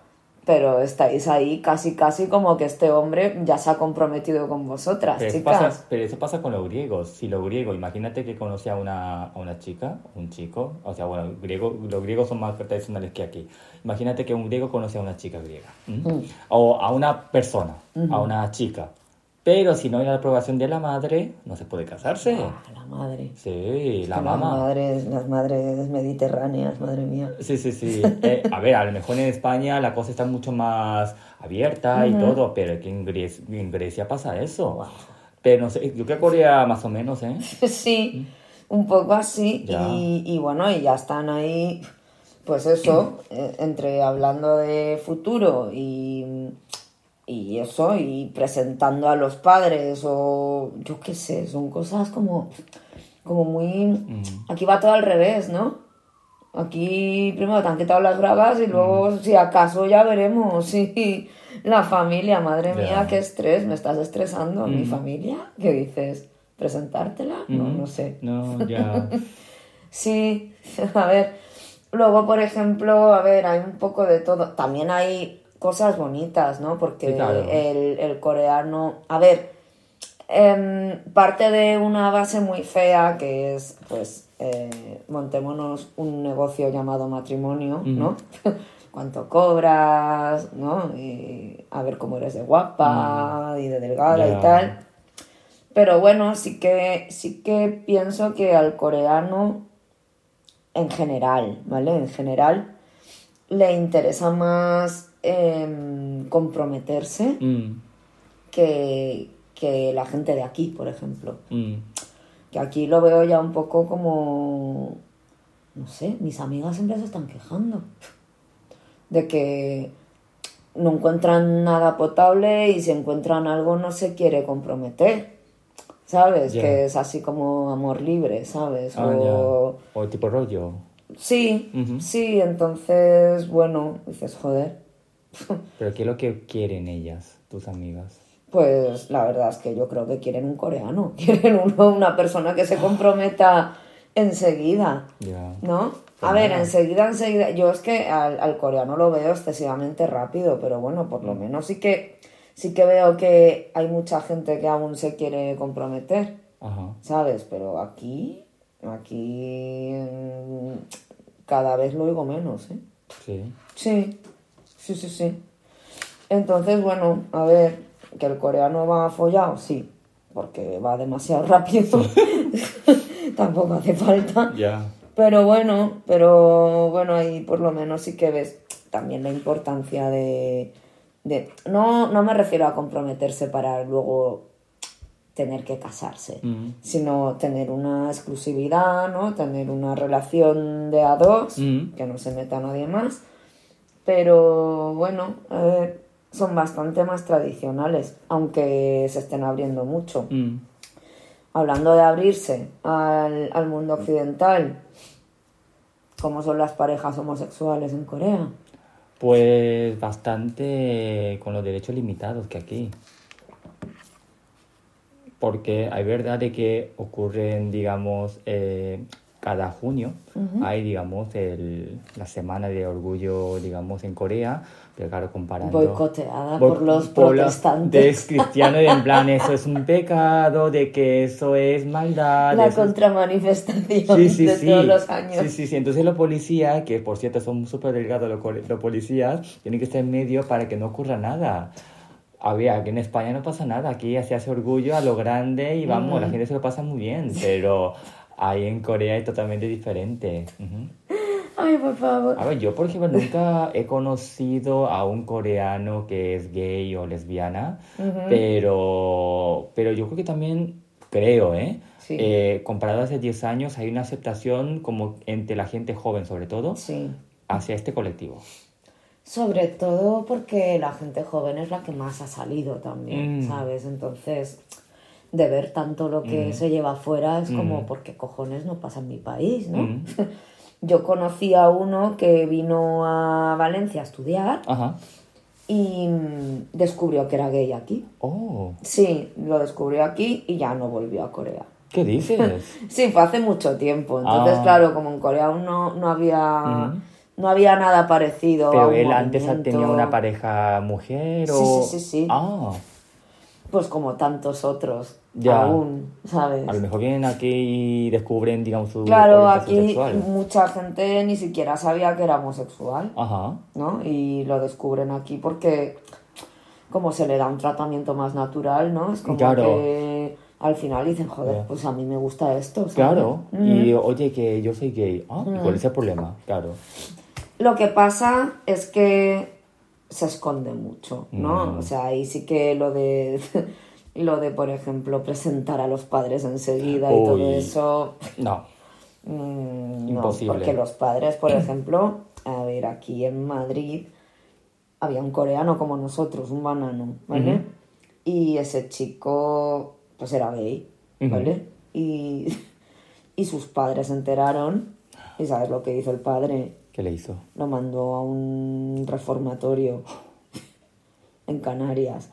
pero estáis ahí casi casi como que este hombre ya se ha comprometido con vosotras, Pero eso, chicas. pasa, pero eso pasa con los griegos. Si los griegos, imagínate que conoce a una, a una chica, un chico, o sea, bueno, griego, los griegos son más tradicionales que aquí. Imagínate que un griego conoce a una chica griega, ¿m? o a una persona, a una chica. Pero si no hay la aprobación de la madre, no se puede casarse. Ah, la madre. Sí, la Las mamá. madres, las madres mediterráneas, madre mía. Sí, sí, sí. Eh, a ver, a lo mejor en España la cosa está mucho más abierta y todo, pero que en Grecia, en Grecia pasa eso. Pero no sé, yo creo que Corea más o menos, ¿eh? <laughs> Sí, un poco así. Y, y bueno, y ya están ahí, pues eso, <clears throat> eh, entre hablando de futuro y, y eso, y presentando a los padres, o yo qué sé, son cosas como, como muy... Aquí va todo al revés, ¿no? Aquí primero te han quitado las bragas y luego, si acaso, ya veremos. <laughs> Sí, la familia, madre mía, qué estrés, me estás estresando. ¿Mi familia? ¿Qué dices? ¿Presentártela? No, no sé. No, ya. <laughs> Sí, <laughs> a ver. Luego, por ejemplo, a ver, hay un poco de todo. También hay cosas bonitas, ¿no? Porque Sí, claro. el, el coreano. A ver, em, parte de una base muy fea que es, pues, eh, montémonos un negocio llamado matrimonio, ¿no? <laughs> Cuánto cobras, ¿no? Y a ver cómo eres de guapa y de delgada y tal. Pero bueno, sí que, sí que pienso que al coreano, en general, ¿vale? En general, le interesa más em, comprometerse Mm, que, que la gente de aquí, por ejemplo. mm. Que aquí lo veo ya un poco como... No sé, mis amigas siempre se están quejando. De que no encuentran nada potable y si encuentran algo no se quiere comprometer. ¿Sabes? Que es así como amor libre, ¿sabes? Ah, o... O tipo rollo. Sí, sí, entonces, bueno, dices, joder. Pero ¿qué es lo que quieren ellas, tus amigas? Pues la verdad es que yo creo que quieren un coreano, <laughs> quieren uno, una persona que se comprometa enseguida, Ya. ¿no? Pues A ver, enseguida, enseguida, yo es que al, al coreano lo veo excesivamente rápido, pero bueno, por lo Mm. menos sí que, sí que veo que hay mucha gente que aún se quiere comprometer, Ajá. ¿sabes? Pero aquí, aquí mm, cada vez lo oigo menos, ¿eh? Sí. Sí, sí, sí, sí. Entonces, bueno, a ver, que el coreano va follado, sí, porque va demasiado <laughs> rápido. <laughs> Tampoco hace falta. Ya. Pero bueno, pero bueno, ahí por lo menos sí que ves también la importancia de, de no, no me refiero a comprometerse para luego tener que casarse, sino tener una exclusividad, ¿no? Tener una relación de a dos, que no se meta nadie más. Pero bueno, eh, son bastante más tradicionales, aunque se estén abriendo mucho. Mm. Hablando de abrirse al, al mundo occidental, ¿cómo son las parejas homosexuales en Corea? Pues bastante con los derechos limitados que aquí. Porque hay verdad de que ocurren, digamos, eh, cada junio, hay, digamos, el, la semana de orgullo, digamos, en Corea, pero claro, comparando... Boicoteada Bo- por los por los protestantes. cristianos, en plan, eso es un pecado, de que eso es maldad. La contramanifestación Sí, sí, de sí. todos los años. Sí, sí, sí. Entonces los policías, que por cierto son súper delgados los, los policías, tienen que estar en medio para que no ocurra nada. A ver, aquí en España no pasa nada, aquí se hace orgullo a lo grande y vamos, la gente se lo pasa muy bien, pero ahí en Corea es totalmente diferente. Ay, por favor. A ver, yo por ejemplo nunca he conocido a un coreano que es gay o lesbiana, pero, pero yo creo que también creo, ¿eh? Sí. Eh, comparado hace 10 años hay una aceptación como entre la gente joven sobre todo Sí. hacia este colectivo. Sobre todo porque la gente joven es la que más ha salido también, Mm. ¿sabes? Entonces, de ver tanto lo que se lleva afuera es como. ¿por qué cojones no pasa en mi país, no? <laughs> Yo conocí a uno que vino a Valencia a estudiar Ajá. y mm, descubrió que era gay aquí. Oh, Sí, lo descubrió aquí y ya no volvió a Corea. ¿qué dices? <laughs> Sí, fue hace mucho tiempo. Entonces, Ah. claro, como en Corea aún no, no había no había nada parecido. a Pero un él antes tenía una pareja mujer Sí, o... sí, sí, sí. Ah, Pues como tantos otros Ya. aún, ¿sabes? a lo mejor vienen aquí y descubren, digamos, su Claro, aquí sexual. mucha gente ni siquiera sabía que era homosexual, Ajá. ¿no? Y lo descubren aquí porque como se le da un tratamiento más natural, ¿no? Es como Claro. que al final dicen, joder, pues a mí me gusta esto, ¿sabes? Claro, y oye que yo soy gay. Ah, ¿y ¿cuál es el problema? Claro. Lo que pasa es que se esconde mucho, ¿no? Mm. O sea, ahí sí que lo de lo de, por ejemplo, presentar a los padres enseguida y todo eso, No. mm, no, Imposible. porque los padres, por ejemplo, a ver, aquí en Madrid había un coreano como nosotros, un banano, ¿vale? Y ese chico, pues era gay. ¿vale? Y, <laughs> y sus padres se enteraron, y ¿sabes lo que hizo el padre? ¿Qué le hizo? lo mandó a un reformatorio <gasps> en Canarias.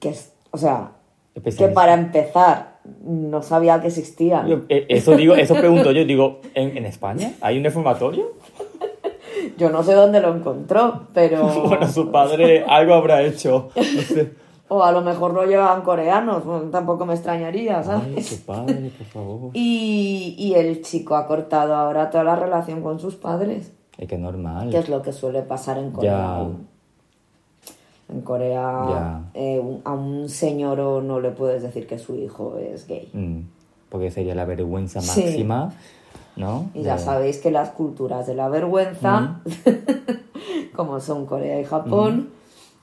Que es, o sea, que para empezar no sabía que existían. Yo, eh, eso digo, eso pregunto yo, digo, ¿en, en España hay un reformatorio? <laughs> Yo no sé dónde lo encontró, pero... <laughs> Bueno, su padre algo habrá hecho. No sé. <laughs> O a lo mejor lo llevaban coreanos, tampoco me extrañaría, Ay, ¿sabes? su padre, por favor. Y, y el chico ha cortado ahora toda la relación con sus padres, Es que normal. que es lo que suele pasar en Corea. Ya. En Corea eh, a un señor no le puedes decir que su hijo es gay. Mm, porque sería la vergüenza Sí. máxima, ¿no? Y ya sabéis que las culturas de la vergüenza, <laughs> como son Corea y Japón,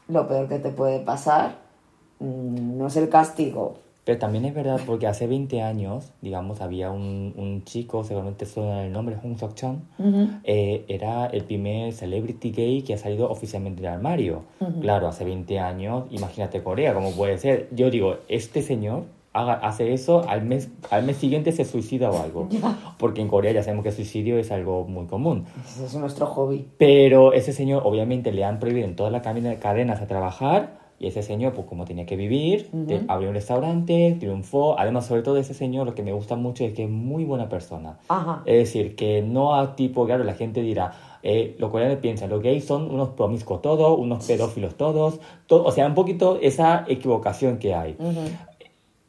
lo peor que te puede pasar mm, no es el castigo. Pero también es verdad porque hace 20 años, digamos, había un, un chico, seguramente suena el nombre, Hong Sok Chang, eh, era el primer celebrity gay que ha salido oficialmente del armario. Claro, hace 20 años, imagínate Corea, ¿cómo puede ser? Yo digo, este señor haga, hace eso, al mes, al mes siguiente se suicida o algo. Porque en Corea ya sabemos que el suicidio es algo muy común. Ese es nuestro hobby. Pero ese señor, obviamente, le han prohibido en todas las cadena- cadenas a trabajar. Y ese señor, pues como tenía que vivir, te- abrió un restaurante, triunfó. Además, sobre todo, ese señor lo que me gusta mucho es que es muy buena persona. Ajá. Es decir, que no a tipo, claro, la gente dirá, eh, los coreanos piensan, los gays son unos promiscuos todos, unos pedófilos todos, todo, o sea, un poquito esa equivocación que hay.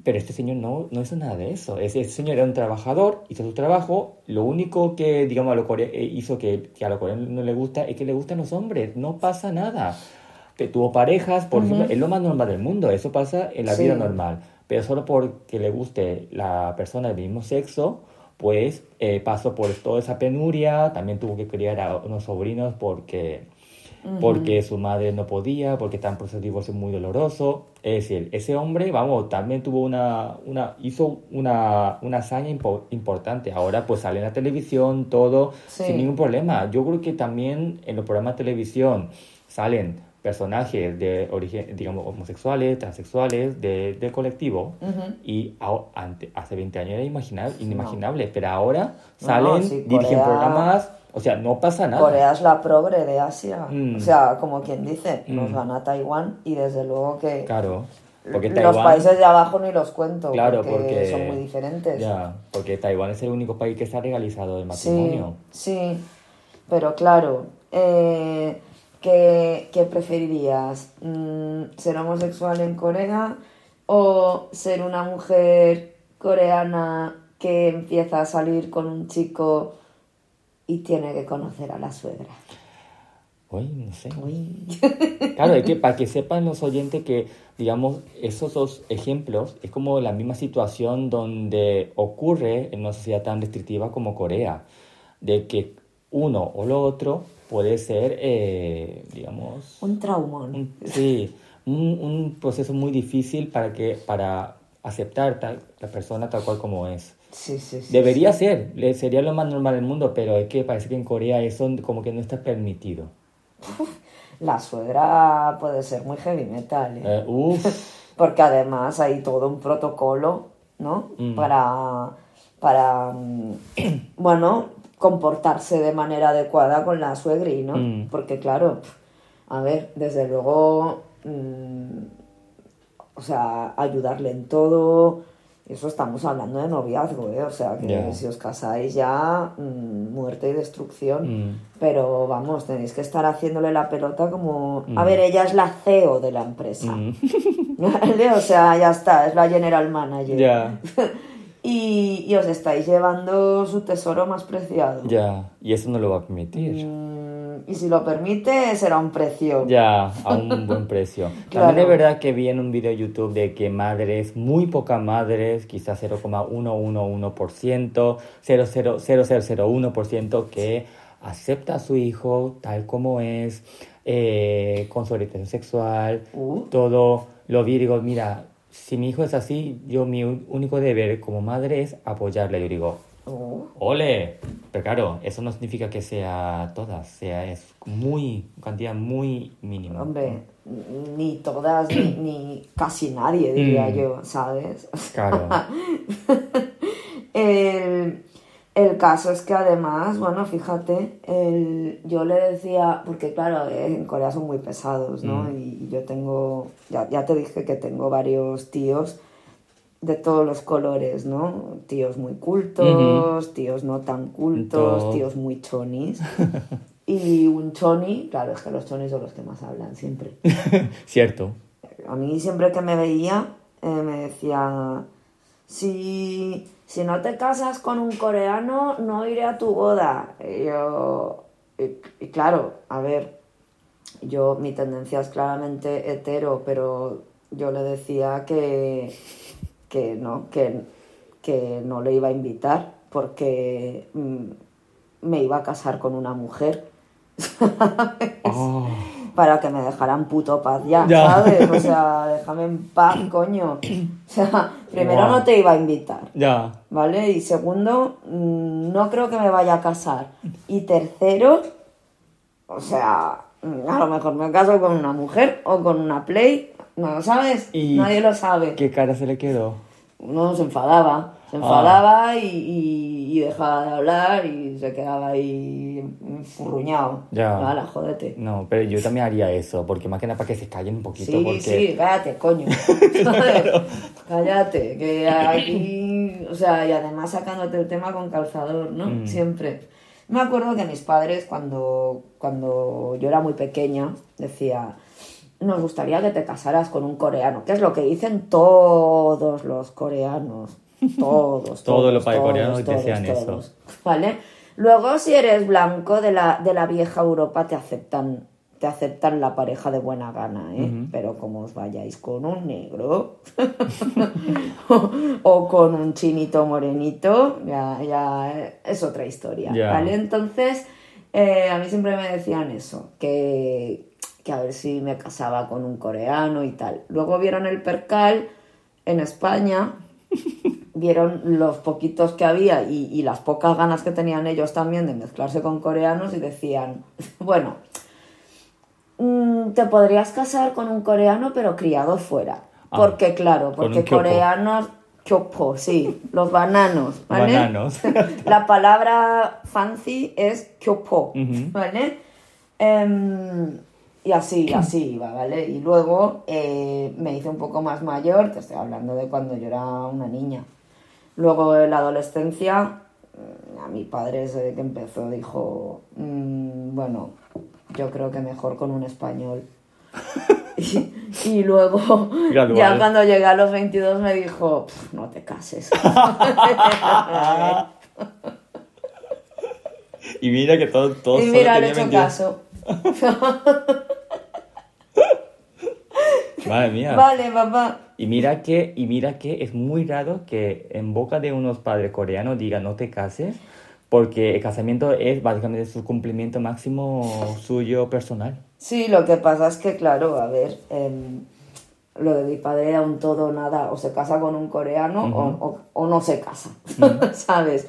Pero este señor no, no hizo nada de eso. Ese, ese señor era un trabajador, hizo su trabajo. Lo único que, digamos, a lo eh, hizo que, que a los coreanos no le gusta es que le gustan los hombres. No pasa nada. Que tuvo parejas, por ejemplo, es lo más normal del mundo. Eso pasa en la Sí. vida normal. Pero solo porque le guste la persona del mismo sexo, pues eh, pasó por toda esa penuria. También tuvo que criar a unos sobrinos porque porque su madre no podía, porque está en proceso de divorcio muy doloroso. Es decir, ese hombre, vamos, también tuvo una, una hizo una, una hazaña importante. Ahora pues sale en la televisión, todo, sin ningún problema. Yo creo que también en los programas de televisión salen personajes de origen, digamos, homosexuales, transexuales, de, del colectivo, y hace 20 años era inimaginable, pero ahora salen, dirigen programas, o sea, no pasa nada. Corea es la progre de Asia, mm. o sea, como quien dice, nos mm. van a Taiwán y desde luego que... Claro. Porque los países de abajo ni los cuento, claro, porque, son muy diferentes. Ya, porque Taiwán es el único país que está legalizado el matrimonio. Sí, sí, pero claro, eh, ¿Qué, preferirías? Mm, ¿Ser homosexual en Corea o ser una mujer coreana que empieza a salir con un chico y tiene que conocer a la suegra? Uy, no sé. <laughs> Claro, es que para que sepan los oyentes que, digamos, esos dos ejemplos es como la misma situación donde ocurre en una sociedad tan restrictiva como Corea, de que uno o lo otro puede ser, eh, digamos... Un trauma. sí, un, proceso muy difícil para, que, para aceptar tal, la persona tal cual como es. Sí, sí, sí, Debería ser, sería lo más normal del mundo, pero es que parece que en Corea eso como que no está permitido. <laughs> La suegra puede ser muy heavy metal. ¿eh? eh <laughs> Porque además hay todo un protocolo, ¿no? Mm. Para, para, mm, <clears throat> bueno, comportarse de manera adecuada con la suegri, ¿no? Mm. Porque claro, a ver, desde luego, mm, o sea, ayudarle en todo, eso estamos hablando de noviazgo, ¿eh? O sea, que si os casáis ya, mm, muerte y destrucción. Pero vamos, tenéis que estar haciéndole la pelota como... A ver, ella es la CEO de la empresa. <laughs> o sea, ya está, es la general manager. <laughs> y, os estáis llevando su tesoro más preciado. Ya, y eso no lo va a permitir. Mm, y si lo permite, será un precio. Ya, a un buen <laughs> precio. También es verdad que vi en un video de YouTube de que madres, muy pocas madres, quizás 0,111%, 0,0001% que acepta a su hijo tal como es, eh, con su orientación sexual, uh. todo. Lo vi y digo, mira, si mi hijo es así, yo mi único deber como madre es apoyarle. Yo digo, oh. ole, pero claro, eso no significa que sea todas, sea es muy, cantidad muy mínima. Hombre, ni todas, ni, casi nadie, diría mm. yo, ¿sabes? Claro. <laughs> el, el caso es que además, bueno, fíjate, el, yo le decía, porque claro, en Corea son muy pesados, ¿no? Mm. Y yo tengo, ya, ya, te dije que tengo varios tíos de todos los colores, ¿no? Tíos muy cultos, tíos no tan cultos, tíos muy chonis. <laughs> y un choni, claro, es que los chonis son los que más hablan siempre. <laughs> Cierto. A mí siempre que me veía, eh, me decía, si si no te casas con un coreano, no iré a tu boda. Y yo, y, claro, a ver, yo, mi tendencia es claramente hetero, pero yo le decía que, que no, que, que no le iba a invitar porque mm, me iba a casar con una mujer. <laughs> para que me dejaran puto paz ya, ¿sabes? O sea, <laughs> déjame en paz, coño. O sea, primero no te iba a invitar. Ya. ¿Vale? Y segundo, mm, no creo que me vaya a casar. Y tercero, o sea, mm, a lo mejor me caso con una mujer o con una play, no lo sabes, nadie lo sabe. ¿Qué cara se le quedó? No, se enfadaba. Se enfadaba ah. y, dejaba de hablar y se quedaba ahí furruñado. Ya. Vale, jódete. No, pero yo también haría eso, porque más que nada para que se callen un poquito. Sí, porque... sí, cállate, coño. <laughs> Cállate, que aquí. O sea, y además sacándote el tema con calzador, ¿no? Mm. Siempre. Me acuerdo que mis padres, cuando, cuando yo era muy pequeña, decía nos gustaría que te casaras con un coreano, que es lo que dicen todos los coreanos. Todos. todos los países coreanos decían eso. ¿Vale? Luego, si eres blanco de la, de la vieja Europa, te aceptan, te aceptan la pareja de buena gana, ¿eh? Pero como os vayáis con un negro <laughs> o, con un chinito morenito, ya, ya es otra historia, ¿vale? Entonces, Eh, a mí siempre me decían eso, que, que a ver si me casaba con un coreano y tal. Luego vieron el percal en España, vieron los poquitos que había y, y las pocas ganas que tenían ellos también de mezclarse con coreanos y decían, <laughs> bueno, mm, te podrías casar con un coreano pero criado fuera. Ah, Porque claro, porque coreanos, kyopo, sí, los bananos, ¿vale? Bananos. <laughs> La palabra fancy es Ujú. ¿vale? Em, y así, así iba, ¿vale? Y luego eh, me hice un poco más mayor, te estoy hablando de cuando yo era una niña. Luego en la adolescencia, mm, a mi padre desde que empezó dijo, "Mm, bueno, yo creo que mejor con un español. <laughs> y, y luego, Gradual. <laughs> ya cuando llegué a los 22 me dijo, "Pf, no te cases. <laughs> Y mira que todo, todo y mira, le he hecho 22. caso. Madre mía. Vale, papá. Y mira que, y mira que es muy raro que en boca de unos padres coreanos digan no te cases, porque el casamiento es básicamente su cumplimiento máximo suyo personal. Sí, lo que pasa es que, claro, a ver, em, lo de mi padre era un todo nada, o se casa con un coreano o, o- o no se casa, <laughs> ¿sabes?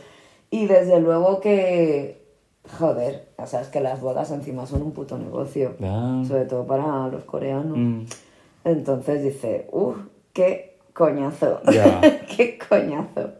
Y desde luego que, joder, o sea, es que las bodas encima son un puto negocio, Ah. sobre todo para los coreanos. Mm, Entonces dice, uff, qué coñazo, Ya. <laughs> qué coñazo.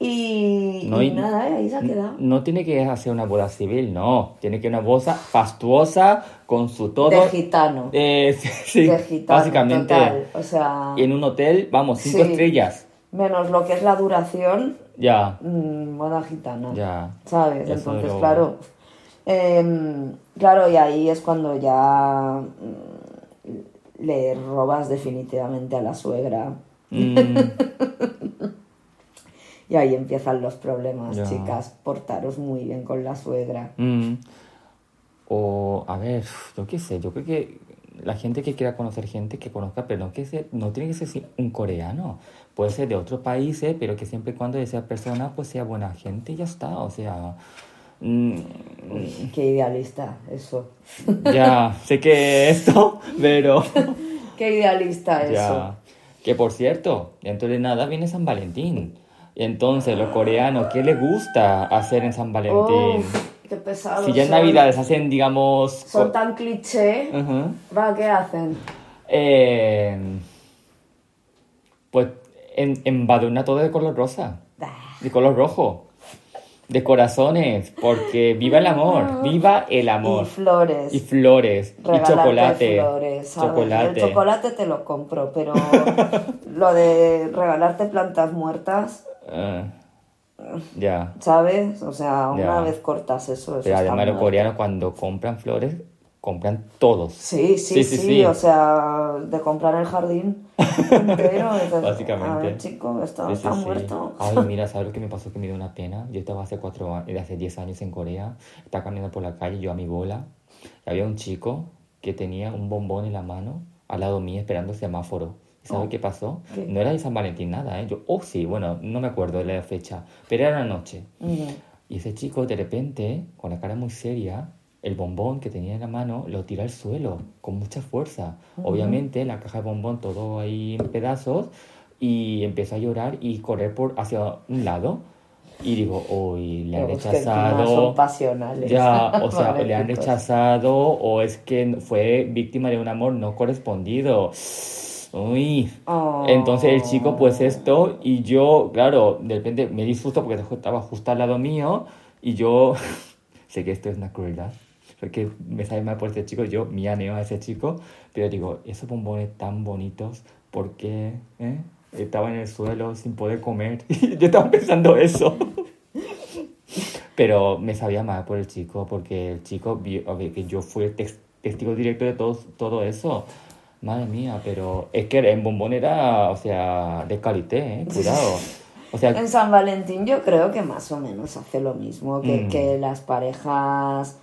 Y, No, y y- nada, ahí se ha quedado. No tiene que hacer una boda civil, no. Tiene que una boda fastuosa con su todo. De gitano. Eh, <laughs> sí, sí, de gitano, básicamente. total. O sea, En un hotel, vamos, cinco Sí. estrellas. menos lo que es la duración, Ya, mm, moda gitana. ya. ¿Sabes? Eso Entonces, lo- claro. em, claro, y ahí es cuando ya le robas definitivamente a la suegra. Mm, <laughs> Y ahí empiezan los problemas, Ya. chicas. Portaros muy bien con la suegra. mm. O, a ver, yo qué sé, yo creo que la gente que quiera conocer gente que conozca, pero no, que sea- no tiene que ser un coreano. Puede ser de otros países, pero que siempre y cuando esa persona pues sea buena gente y ya está. O sea, mm, Qué idealista, eso. <laughs> ya, sé que esto, pero... <laughs> Qué idealista eso. Ya. Que por cierto, dentro de nada viene San Valentín. Entonces, los coreanos, ¿qué les gusta hacer en San Valentín? Uf, qué pesado. si ya en. Navidades hacen, digamos... Son tan cliché. Va, ¿qué hacen? Eh, pues en, embadurna todo de color rosa, de color rojo, de corazones, porque viva el amor, viva el amor. Y flores. Y flores, y chocolate. flores, chocolate. El chocolate te lo compro, pero <laughs> lo de regalarte plantas muertas, Ah, ya. ¿sabes? O sea, una vez cortas eso, eso Pero además los coreanos cuando compran flores, compran todos. Sí, sí, sí, o sea, de comprar el jardín entero. <laughs> entonces, Básicamente. A ver, chico, esto Sí, sí, está sí. muerto. Ay, <laughs> mira, ¿sabes lo que me pasó? Que me dio una pena. Yo estaba hace cuatro años, hace 10 años en Corea, estaba caminando por la calle, yo a mi bola, y había un chico que tenía un bombón en la mano al lado mío esperando el semáforo. ¿Y ¿Sabes Oh. qué pasó? ¿Qué? No era de San Valentín nada, ¿eh? Yo, oh, sí, bueno, no me acuerdo de la fecha, pero era la noche. Y ese chico, de repente, con la cara muy seria, el bombón que tenía en la mano lo tira al suelo con mucha fuerza. Obviamente, la caja de bombón todo ahí en pedazos y empezó a llorar y correr por hacia un lado. Y digo, uy, le han rechazado. son pasionales. Ya, <laughs> o sea, le han rechazado o es que fue víctima de un amor no correspondido. Uy. Oh. Entonces el chico, pues esto, y yo, claro, de repente me disfruto porque estaba justo al lado mío y yo, <laughs> sé que esto es una crueldad, porque me sabe mal por ese chico, yo mianeo a ese chico, pero digo, esos bombones tan bonitos, ¿por qué? eh? Estaba en el suelo sin poder comer. <laughs> yo estaba pensando eso. <laughs> Pero me sabía mal por el chico, porque el chico vio ver, que yo fui el tex- testigo directo de todo, todo eso. Madre mía, pero es que en bombón era, o sea, de calité, ¿eh? <laughs> Cuidado. O sea, En San Valentín yo creo que más o menos hace lo mismo que, Mm. que las parejas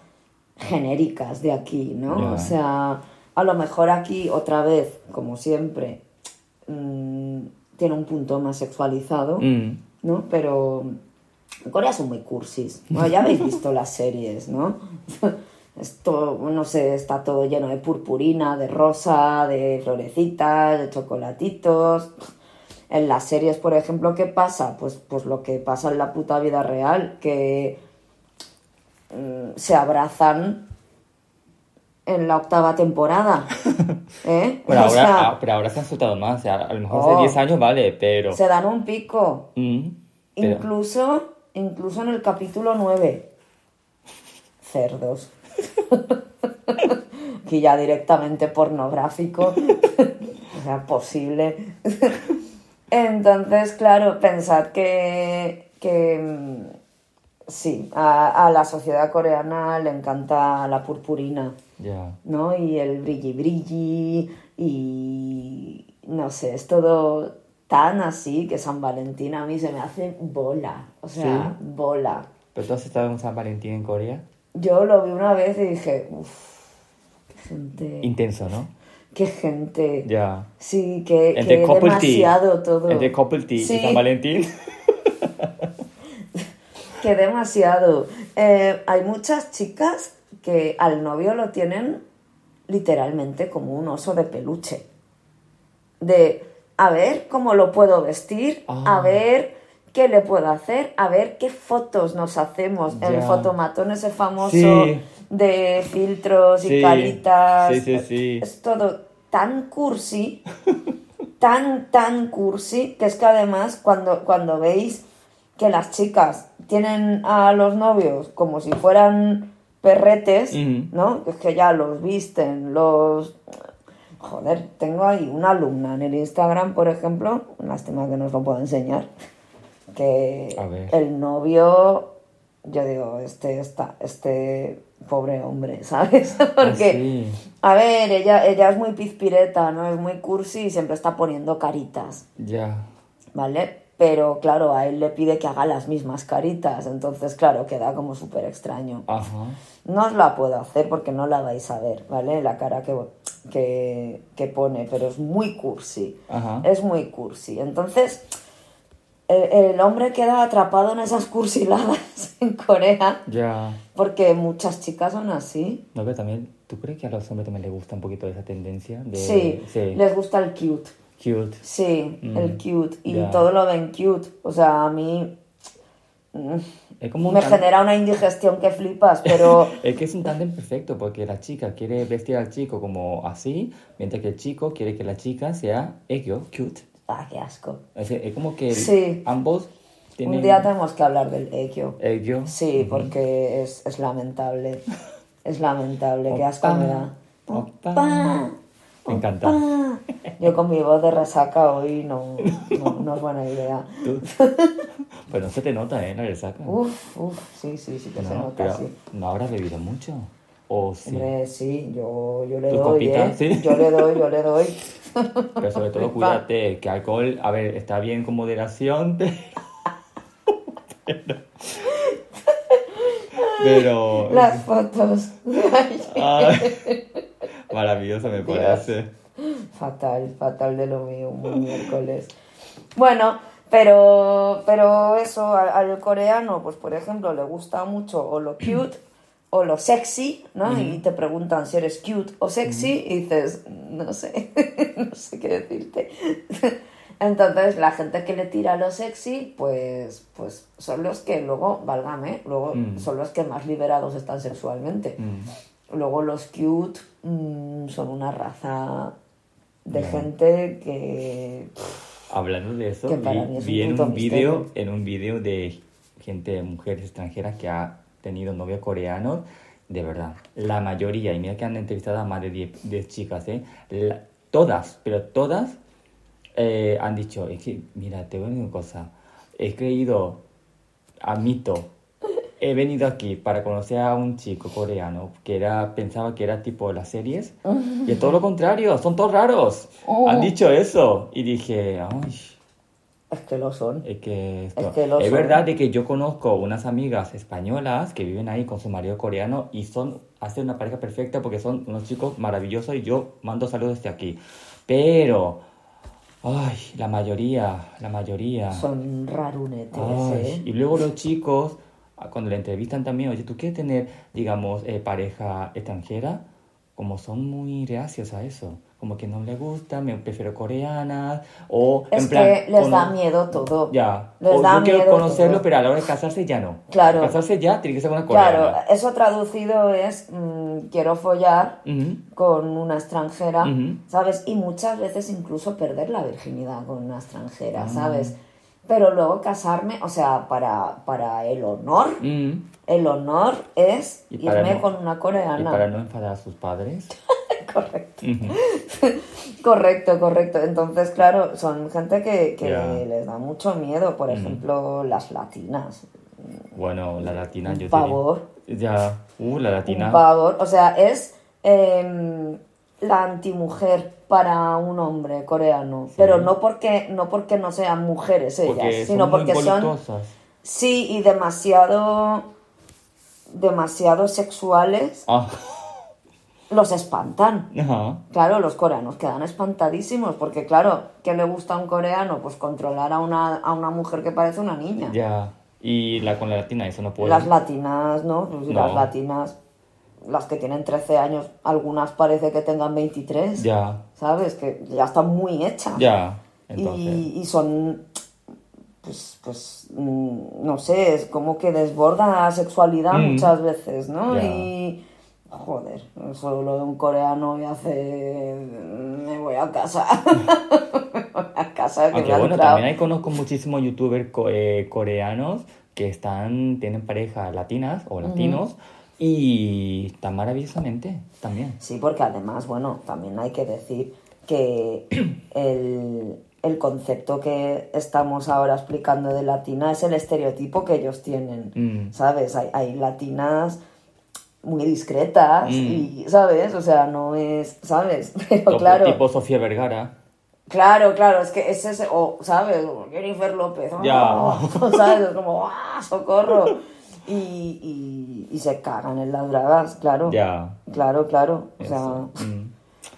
genéricas de aquí, ¿no? O sea, a lo mejor aquí otra vez, como siempre, mm, tiene un punto más sexualizado, mm, ¿no? Pero En Corea son muy cursis. Bueno, ya habéis visto las series, ¿no? <laughs> Esto, no sé, está todo lleno de purpurina, de rosa, de florecitas, de chocolatitos. En las series, por ejemplo, ¿qué pasa? Pues, pues lo que pasa en la puta vida real, que se abrazan en la octava temporada. <laughs> ¿eh? Pero ahora, sea, ah, pero ahora se han soltado más. O sea, a lo mejor Oh. hace 10 años vale, pero. se dan un pico. Mm, pero- Incluso, incluso en el capítulo 9. Cerdos. <laughs> que ya directamente pornográfico. o sea, posible. <laughs> Entonces, claro, pensad que, que mm, sí, a, a la sociedad coreana le encanta la purpurina. Ya. ¿no? Y el brilli brilli y no sé, es todo tan así que San Valentín a mí se me hace bola, o sea, bola. ¿Pero tú has estado en San Valentín en Corea? Yo lo vi una vez y dije, uff, qué gente, Intenso, ¿no? qué gente. Ya. Sí, que, que couple tea. demasiado todo. Entre couple tea Sí. y San Valentín. <laughs> que demasiado. Eh, hay muchas chicas que al novio lo tienen literalmente como un oso de peluche. De, a ver cómo lo puedo vestir, Ah. a ver qué le puedo hacer, a ver qué fotos nos hacemos. El fotomatón ese famoso Sí. de filtros y caritas. Sí, sí, sí. Es todo tan cursi, <laughs> tan, tan cursi, que es que además cuando, cuando veis que las chicas tienen a los novios como si fueran perretes. ¿no? Es que ya los visten, los... Joder, tengo ahí una alumna en el Instagram, por ejemplo, lástima que no os lo puedo enseñar, que el novio, yo digo, este, está, este pobre hombre, <laughs> ¿sabes? Porque... Ah, sí. A ver, ella, ella es muy pizpireta, ¿no? Es muy cursi y siempre está poniendo caritas, Ya. ¿vale? Pero claro, a él le pide que haga las mismas caritas, entonces claro, queda como súper extraño. Ajá. No os la puedo hacer porque no la vais a ver, ¿vale? La cara que, que, que pone, pero es muy cursi. Ajá. Es muy cursi. Entonces, el, el hombre queda atrapado en esas cursiladas <laughs> en Corea Ya. porque muchas chicas son así. No, pero también, ¿tú crees que a los hombres también les gusta un poquito esa tendencia? De, Sí, sí. les gusta el cute. Cute. Sí, Mm, el cute. Y ya. todo lo ven cute. O sea, a mí mm, Es como me tan- genera una indigestión que flipas, pero <laughs> Es que es un tándem perfecto porque la chica quiere vestir al chico como así, mientras que el chico quiere que la chica sea ello, cute. ah, qué asco. Es, es como que Sí. ambos tienen Un día tenemos que hablar del ello. ello. Sí, porque es, es lamentable. Es lamentable, qué asco me da. Me encanta. <laughs> Yo con mi voz de resaca hoy no, no, no es buena idea. Tú- Pues no se te nota, ¿eh? La resaca. Uf, uf, sí, sí, sí que se no, nota, pero sí. no habrás bebido mucho. O sí. Hombre, sí, yo, yo le ¿Tu doy, copita? ¿eh? Sí. Yo le doy, yo le doy. Pero sobre todo <laughs> cuídate, que alcohol, a ver, está bien con moderación, <laughs> pero... pero... Las fotos. Ay, maravilloso me Dios. parece. fatal, fatal de lo mío, un miércoles. Bueno, pero, pero eso, al, coreano, pues por ejemplo, le gusta mucho o lo cute o lo sexy, ¿no? Y te preguntan si eres cute o sexy y dices, no sé, <laughs> no sé qué decirte. Entonces, la gente que le tira lo sexy, pues, pues son los que luego, válgame, luego Mm. son los que más liberados están sexualmente. Luego los cute mm, son una raza de gente que... Hablando de eso, vi, es vi en un misterio. en un vídeo de gente, mujeres extranjeras que ha tenido novios coreanos, de verdad, la mayoría, y mira que han entrevistado a más de 10 10 chicas, ¿eh? La- todas, pero todas eh, han dicho, es que, mira, te voy a decir una cosa, he creído, admito, he venido aquí para conocer a un chico coreano que era, pensaba que era tipo las series, y es todo lo contrario, son todos raros. Oh. Han dicho eso, y dije, ay, Es que lo son. es que esto- Es que lo es son. verdad de que yo conozco unas amigas españolas que viven ahí con su marido coreano y son, hacen una pareja perfecta porque son unos chicos maravillosos y yo mando saludos desde aquí. Pero, Ay, la mayoría, la mayoría. Son rarunetes, ¿eh? Y luego los chicos, cuando le entrevistan también, oye, ¿tú quieres tener, digamos, eh, pareja extranjera? Como son muy reacios a eso. Como que no les gusta, me prefiero coreanas. O Es en plan. que les da miedo todo. Ya. Les o da yo quiero miedo conocerlo, todo. pero a la hora de casarse ya no. Claro. Casarse ya tiene que ser una coreana. Claro, eso traducido es mm, quiero follar Ujú. con una extranjera, Ujú. ¿sabes? Y muchas veces incluso perder la virginidad con una extranjera, Ah. ¿sabes? Pero luego casarme, o sea, para, para el honor, Mm. el honor es Y irme no- con una Y coreana. para no enfadar a sus padres. <laughs> Correcto. Correcto, correcto. Entonces, claro, son gente que, que les da mucho miedo, por ejemplo, las latinas. Bueno, la latina yo pavor. diría. Ya. Uh, la latina. Pavor. O sea, es em, la antimujer para un hombre coreano. Pero no porque, no porque no sean mujeres ellas, Porque sino porque son. Sí, y demasiado. demasiado sexuales. Ah. Los espantan. Ajá. Claro, los coreanos quedan espantadísimos porque, claro, ¿qué le gusta a un coreano? Pues controlar a una, a una mujer que parece una niña. Ya. Y la con la latina, eso no puede. Las latinas, ¿no? Pues No. Las latinas, las que tienen 13 años, algunas parece que tengan 23. Ya. ¿Sabes? Que ya están muy hechas. Ya. Entonces. Y, y son, pues, pues, mm, no sé, es como que desborda la sexualidad Mm. muchas veces, ¿no? Ya. Y, joder, eso lo de un coreano me hace, me voy a casa. <laughs> me voy a casa que Aunque me bueno, también hay conozco muchísimos youtubers co- eh, coreanos que están, tienen parejas latinas o latinos y están maravillosamente también. Sí, porque además, bueno, también hay que decir que <clears throat> el, el concepto que estamos ahora explicando de latina es el estereotipo que ellos tienen, Mm. ¿sabes? Hay, hay latinas muy discretas Mm. y, ¿sabes? O sea, no es, ¿sabes? <laughs> Pero claro, Tipo Sofía Vergara. claro, claro, es que es ese, o, ¿sabes? Jennifer López, Ya. <laughs> ¿sabes? Es como, ¡ah, socorro! Y, y, y se cagan en las dragas, claro. Ya. Claro, claro. O sea, Mm.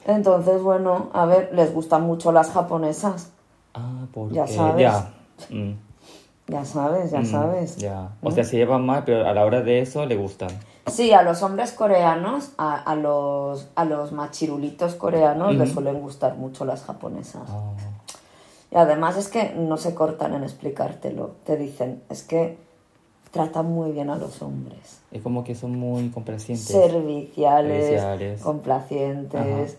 entonces, bueno, a ver, les gustan mucho las japonesas. Ah, porque. Ya sabes. Ya. Mm. Ya sabes, ya Mm, sabes. Ya. O sea, se llevan mal, pero a la hora de eso le gustan. Sí, a los hombres coreanos, a, a los, a los machirulitos coreanos les suelen gustar mucho las japonesas. Ah. Y además es que no se cortan en explicártelo. Te dicen, es que tratan muy bien a los hombres. Es como que son muy complacientes. Serviciales, Serviciales. complacientes.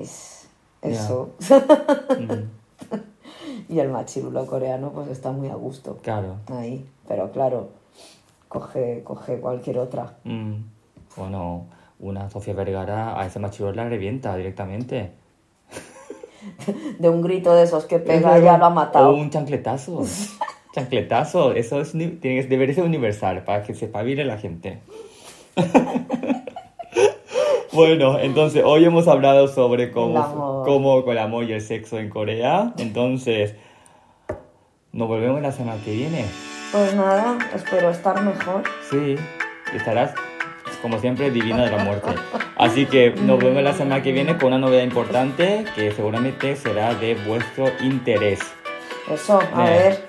Es eso. Mm, <laughs> y el machirulo coreano pues está muy a gusto. Claro. ahí. Pero claro, coge, coge cualquier otra. Mm. Bueno, una Sofía Vergara a ese machirulo la revienta directamente. <laughs> De un grito de esos que pega ya lo ha matado. O un chancletazo. <laughs> chancletazo. Eso es, tiene, que- debería ser universal para que se espabile la gente. <laughs> bueno, entonces hoy hemos hablado sobre cómo, cómo con el amor y el sexo en Corea. Entonces, nos volvemos la semana que viene. Pues nada, espero estar mejor. Sí, estarás, como siempre, divina de la muerte. Así que nos vemos la semana que viene con una novedad importante que seguramente será de vuestro interés. Eso, a Eh. ver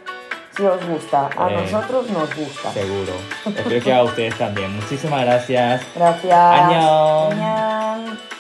si os gusta. A Eh. nosotros nos gusta. Seguro. Espero que a ustedes también. Muchísimas gracias. Gracias. Annyeong.